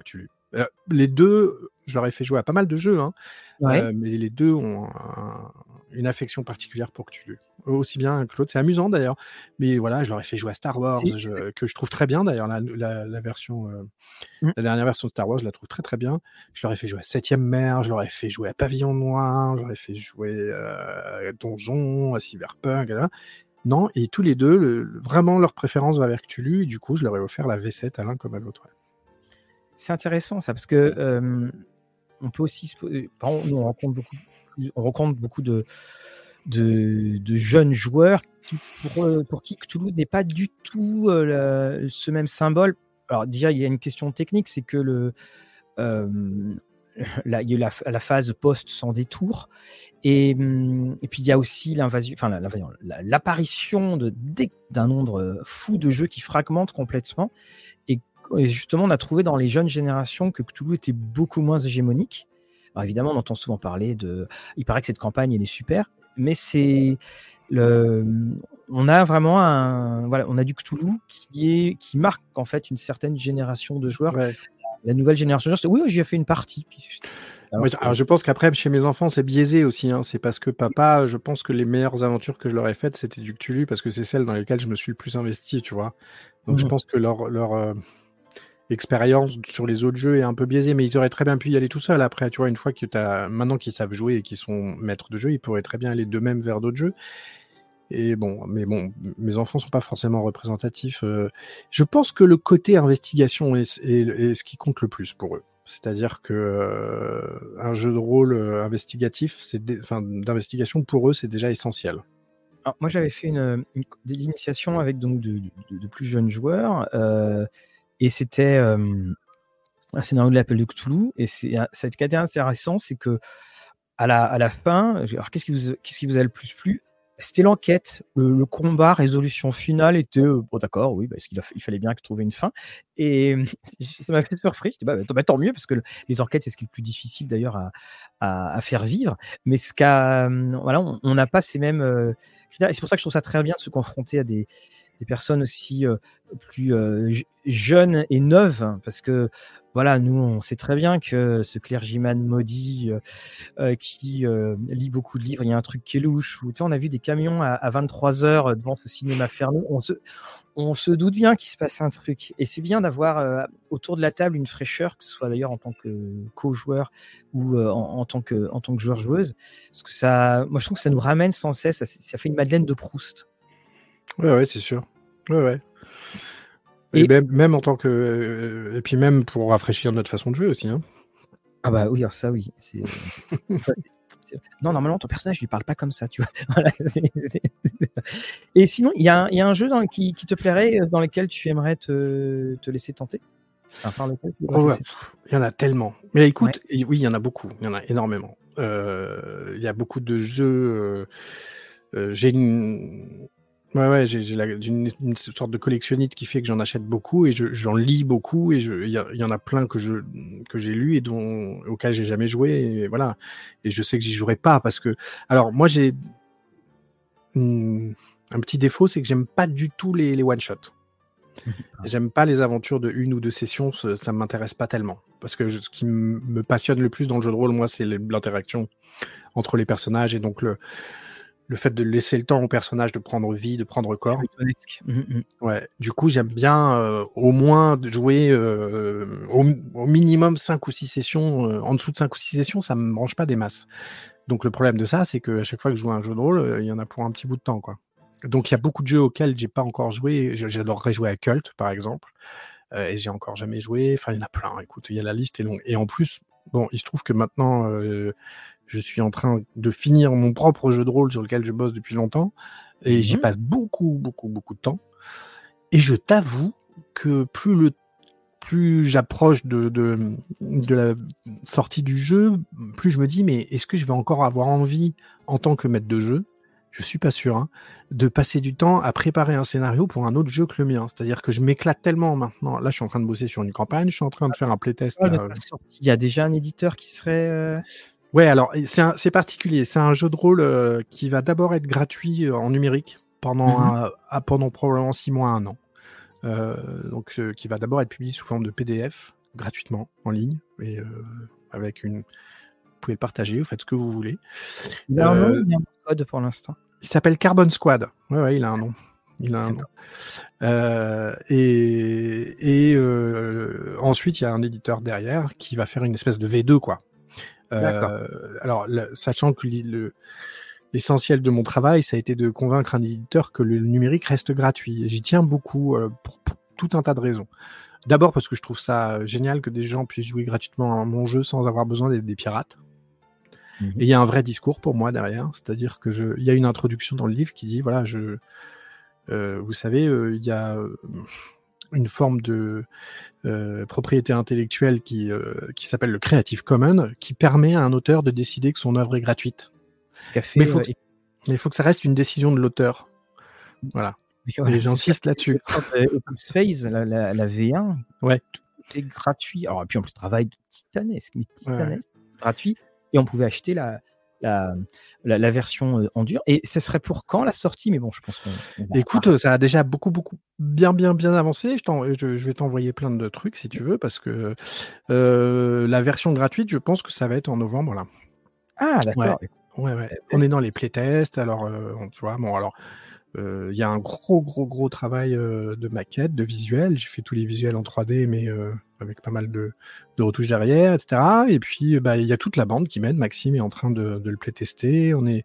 Cthulhu. les deux, je leur ai fait jouer à pas mal de jeux, hein, mais les deux ont une affection particulière pour Cthulhu aussi bien que l'autre. C'est amusant d'ailleurs. Mais voilà, je leur ai fait jouer à Star Wars, que je trouve très bien d'ailleurs. La, version, euh, mmh. la dernière version de Star Wars, je la trouve très très bien. Je leur ai fait jouer à Septième Mer, je leur ai fait jouer à Pavillon Noir, je leur ai fait jouer euh, à Donjon, à Cyberpunk, Non, et tous les deux, vraiment leur préférence va vers Cthulhu, et du coup, je leur ai offert la V7 à l'un comme à l'autre. C'est intéressant ça, parce que on peut aussi, par exemple, on rencontre beaucoup, de, jeunes joueurs qui, pour, qui Cthulhu n'est pas du tout ce même symbole. Alors déjà, il y a une question technique, c'est que le, la, phase post sans détour. Et, puis il y a aussi l'invasion, enfin l'apparition d'un nombre fou de jeux qui fragmentent complètement. Et, justement, on a trouvé dans les jeunes générations que Cthulhu était beaucoup moins hégémonique. Alors évidemment, on entend souvent parler de. Il paraît que cette campagne elle est super, mais c'est le. On a vraiment un. Voilà, on a du Cthulhu qui est qui marque en fait une certaine génération de joueurs la nouvelle génération. Oui, j'y ai fait une partie. Alors, je pense qu'après, chez mes enfants, c'est biaisé aussi. Hein. C'est parce que papa, je pense que les meilleures aventures que je leur ai faites, c'était du Cthulhu, parce que c'est celles dans lesquelles je me suis le plus investi, tu vois. Donc je mmh. pense que leur, leur euh, expérience sur les autres jeux est un peu biaisée, mais ils auraient très bien pu y aller tout seul après, tu vois. Une fois que as, maintenant qu'ils savent jouer et qu'ils sont maîtres de jeu, ils pourraient très bien aller d'eux-mêmes vers d'autres jeux. Et bon, mais bon, mes enfants sont pas forcément représentatifs. Euh. je pense que le côté investigation est, ce qui compte le plus pour eux. C'est-à-dire que euh, un jeu de rôle euh, investigatif, c'est d'investigation pour eux, c'est déjà essentiel. Moi, j'avais fait une, initiations avec donc de, plus jeunes joueurs, et c'était un scénario de l'appel de Cthulhu. Et c'est cette qui intéressant, c'est que à la, à la fin, alors qu'est-ce qui vous vous a le plus plu? C'était l'enquête. Le, combat, résolution finale était euh, bon, d'accord, oui, parce qu'il il fallait bien trouver une fin. Et ça m'a fait surpris. Je dis, bah, bah, tant mieux, parce que les enquêtes, c'est ce qui est le plus difficile d'ailleurs à, à, faire vivre. Mais ce qu'a, voilà, on n'a pas ces mêmes. Euh, c'est pour ça que je trouve ça très bien de se confronter à des, des personnes aussi euh, plus euh, jeunes et neuves, parce que voilà, nous on sait très bien que ce clergyman maudit euh, qui lit beaucoup de livres, il y a un truc qui est louche. Ou, on a vu des camions à, 23 heures devant ce cinéma fermé. On se, on doute bien qu'il se passe un truc. Et c'est bien d'avoir autour de la table une fraîcheur, que ce soit d'ailleurs en tant que co-joueur ou en, tant que que joueur-joueuse, parce que ça, moi je trouve que ça nous ramène sans cesse. Ça fait une Madeleine de Proust. Ouais, ouais, c'est sûr. Ouais, ouais. Et, même, en tant que. Euh, et puis même pour rafraîchir notre façon de jouer aussi. Hein. Ah bah oui, alors ça oui. non, normalement, ton personnage ne lui parle pas comme ça, tu vois. et sinon, il y, a un jeu dans, qui, te plairait, euh, dans lequel tu aimerais te, laisser tenter? Oh, Il y en a tellement. Mais écoute, oui, il y en a beaucoup. Il y en a énormément. Euh, il y a beaucoup de jeux. J'ai une Ouais, ouais, j'ai une, une, sorte de collectionnite qui fait que j'en achète beaucoup et j'en lis beaucoup et il y, y, en a plein que je que j'ai lu et dont auxquels j'ai jamais joué et voilà et je sais que j'y jouerai pas parce que alors moi j'ai un petit défaut c'est que j'aime pas du tout les, les one shot. J'aime pas les aventures de une ou deux sessions, ça, ça m'intéresse pas tellement parce que ce qui me passionne le plus dans le jeu de rôle moi c'est l'interaction entre les personnages et donc le le fait de laisser le temps au personnage de prendre vie, de prendre corps. Mmh, mmh. Ouais. Du coup, j'aime bien euh, au moins jouer euh, au, minimum 5 ou 6 sessions. Euh, en dessous de 5 ou 6 sessions, ça me branche pas des masses. Donc le problème de ça, c'est qu'à chaque fois que je joue à un jeu de rôle, il y en a pour un petit bout de temps, quoi. Donc il y a beaucoup de jeux auxquels j'ai pas encore joué. J'adorerais jouer à Cult, par exemple, et j'ai encore jamais joué. Enfin, il y en a plein. Écoute, il y a la liste est longue. Et en plus, bon, il se trouve que maintenant, je suis en train de finir mon propre jeu de rôle sur lequel je bosse depuis longtemps et j'y mhm. passe beaucoup, beaucoup, beaucoup de temps. Et je t'avoue que plus le plus j'approche de, de, de, la sortie du jeu, plus je me dis, mais est-ce que je vais encore avoir envie, en tant que maître de jeu, je suis pas sûr, hein, de passer du temps à préparer un scénario pour un autre jeu que le mien. C'est-à-dire que je m'éclate tellement maintenant. Là, je suis en train de bosser sur une campagne, je suis en train de faire un playtest. Il y a déjà un éditeur qui serait. Euh, Ouais, alors c'est particulier. C'est un jeu de rôle euh, qui va d'abord être gratuit euh, en numérique pendant, mhm. pendant probablement six mois, un an. Euh, donc, qui va d'abord être publié sous forme de PDF gratuitement en ligne et avec une. Vous pouvez le partager, vous faites ce que vous voulez. Il a un nom, il a un code pour l'instant. Il s'appelle Carbon Squad. Ouais, ouais, il a un nom. Il a un nom. et, et ensuite, il y a un éditeur derrière qui va faire une espèce de V2, quoi. Euh, alors, sachant que l'essentiel de mon travail, ça a été de convaincre un éditeur que le numérique reste gratuit. J'y tiens beaucoup euh, pour, tout un tas de raisons. D'abord parce que je trouve ça génial que des gens puissent jouer gratuitement à mon jeu sans avoir besoin d'être des pirates. Et il y a un vrai discours pour moi derrière, c'est-à-dire que je, il y a une introduction dans le livre qui dit voilà, je, euh, vous savez, euh, il y a euh, une forme de propriété intellectuelle qui, qui s'appelle le Creative Commons, qui permet à un auteur de décider que son œuvre est gratuite. Ce qu'a fait. Mais il faut, que ça reste une décision de l'auteur. Voilà. Et j'insiste là-dessus. Phase, la, la, la, V1, ouais. tout est gratuit. Alors, et puis en plus, travail de titanesque, mais titanesque, gratuit. Et on pouvait acheter la, la, la, version en dur. Et ce serait pour quand la sortie? Mais bon, je pense qu'on. Écoute, ça a déjà beaucoup, beaucoup, bien, bien, bien avancé. Je, je, je vais t'envoyer plein de trucs si tu veux, parce que euh, la version gratuite, je pense que ça va être en novembre là. Ah, d'accord. Ouais. Ouais, On est dans les playtests, alors euh, tu vois, bon, alors il y a un gros, gros, gros travail de maquette, de visuel. J'ai fait tous les visuels en 3D, mais avec pas mal de, retouches derrière, etc. Et puis, bah, il y a toute la bande qui mène. Maxime est en train de, le playtester. On est,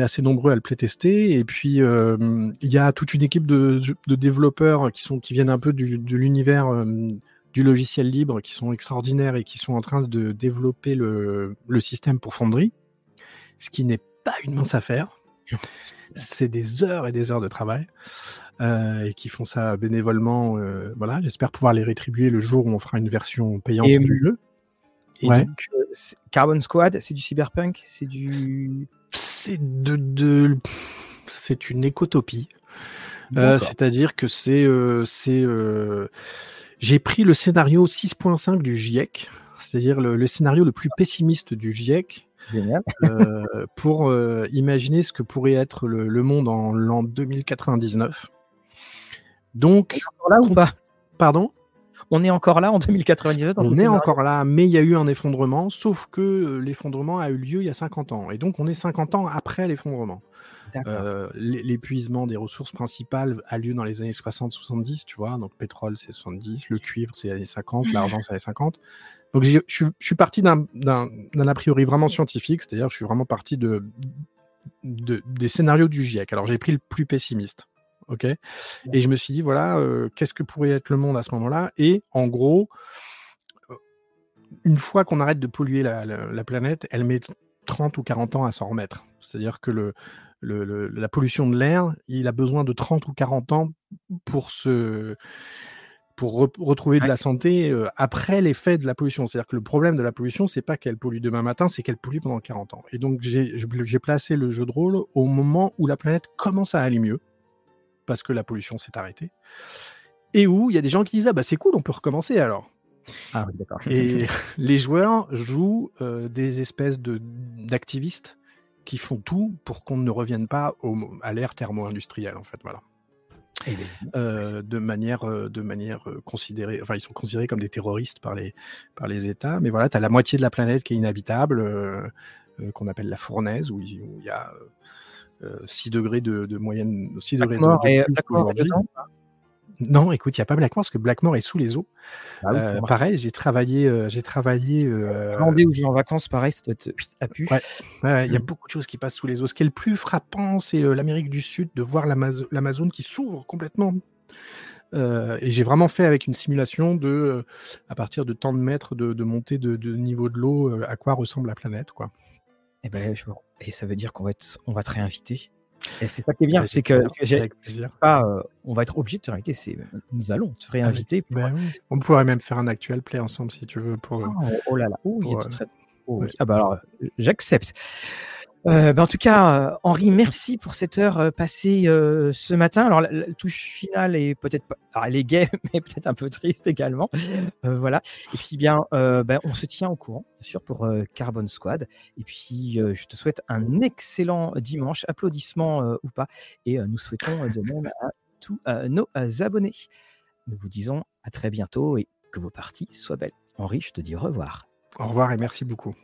assez nombreux à le playtester. Et puis, il y a toute une équipe de, développeurs qui, viennent un peu de l'univers du logiciel libre, qui sont extraordinaires et qui sont en train de développer le système pour Fonderie, ce qui n'est pas une mince affaire c'est des heures et des heures de travail euh, et qui font ça bénévolement. Euh, voilà, j'espère pouvoir les rétribuer le jour où on fera une version payante du jeu. Et donc, euh, Carbon Squad, c'est du cyberpunk, c'est du. C'est de, c'est une écotopie. C'est-à-dire que c'est, c'est, j'ai pris le scénario 6.5 du GIEC, c'est-à-dire le, scénario le plus pessimiste du GIEC, euh, pour euh, imaginer ce que pourrait être le, monde en l'an 2099. Donc, on là ou pas? Pardon? On est encore là en 2099 On est encore là, mais il y a eu un effondrement, sauf que euh, l'effondrement a eu lieu il y a 50 ans. Et donc, on est 50 ans après l'effondrement. L'épuisement des ressources principales a lieu dans les années 60-70, tu vois. Donc, pétrole, c'est 70, le cuivre, c'est les années 50, l'argent, c'est les 50. Donc je, suis parti d'un a priori vraiment scientifique, c'est-à-dire je suis vraiment parti de, des scénarios du GIEC. Alors j'ai pris le plus pessimiste, ok? Et je me suis dit voilà, euh, qu'est-ce que pourrait être le monde à ce moment-là? Et en gros, euh, une fois qu'on arrête de polluer la, planète, elle met 30 ou 40 ans à s'en remettre. C'est-à-dire que la pollution de l'air, il a besoin de 30 ou 40 ans pour se pour retrouver de la santé euh, après l'effet de la pollution. C'est-à-dire que le problème de la pollution, c'est pas qu'elle pollue demain matin, c'est qu'elle pollue pendant 40 ans. Et donc j'ai placé le jeu de rôle au moment où la planète commence à aller mieux, parce que la pollution s'est arrêtée, et où il y a des gens qui disent ah bah c'est cool, on peut recommencer alors. Ah oui, d'accord. Et les joueurs jouent euh, des espèces de d'activistes qui font tout pour qu'on ne revienne pas au, à l'ère thermo-industrielle en fait, voilà. Euh, de manière, euh, de manière euh, considérée, enfin ils sont considérés comme des terroristes par les, par les États, mais voilà, tu as la moitié de la planète qui est inhabitable, qu'on appelle la fournaise, où il y a 6 degrés de, de moyenne, 6 degrés de. Non, écoute, il n'y a pas Blackmore parce que Blackmore est sous les eaux. Ah euh, pareil, j'ai travaillé. Euh, j'ai travaillé euh... où j'ai en vacances, pareil, ça doit être à pu. Ouais, il y a mm. beaucoup de choses qui passent sous les eaux. Ce qui est le plus frappant, c'est euh, l'Amérique du Sud, de voir l'Amazon qui s'ouvre complètement. et j'ai vraiment fait avec une simulation de, à partir de tant de mètres de, de montée de, de, niveau de l'eau, à quoi ressemble la planète, quoi. Et, eh ben, et ça veut dire qu'on va, on va te réinviter et c'est ça qui est bien, c'est que, pas, euh, on va être obligé de te réinviter, c'est nous allons te réinviter. Ben on pourrait même faire un actuel play ensemble si tu veux. Pour, oh, oh là là, oh, il a tout très... oh, Ah bah alors, j'accepte. Euh, bah, en tout cas, euh, Henri, merci pour cette heure euh, passée ce matin. Alors, la, touche finale est peut-être pas, elle est gay, mais peut-être un peu triste également. voilà. Et puis, bien, ben, on se tient au courant, bien sûr, pour Carbon Squad. Et puis, je te souhaite un excellent dimanche, applaudissements ou pas. Et nous souhaitons de même à tous nos abonnés. Nous vous disons à très bientôt et que vos parties soient belles. Henri, je te dis au revoir. Au revoir et merci beaucoup.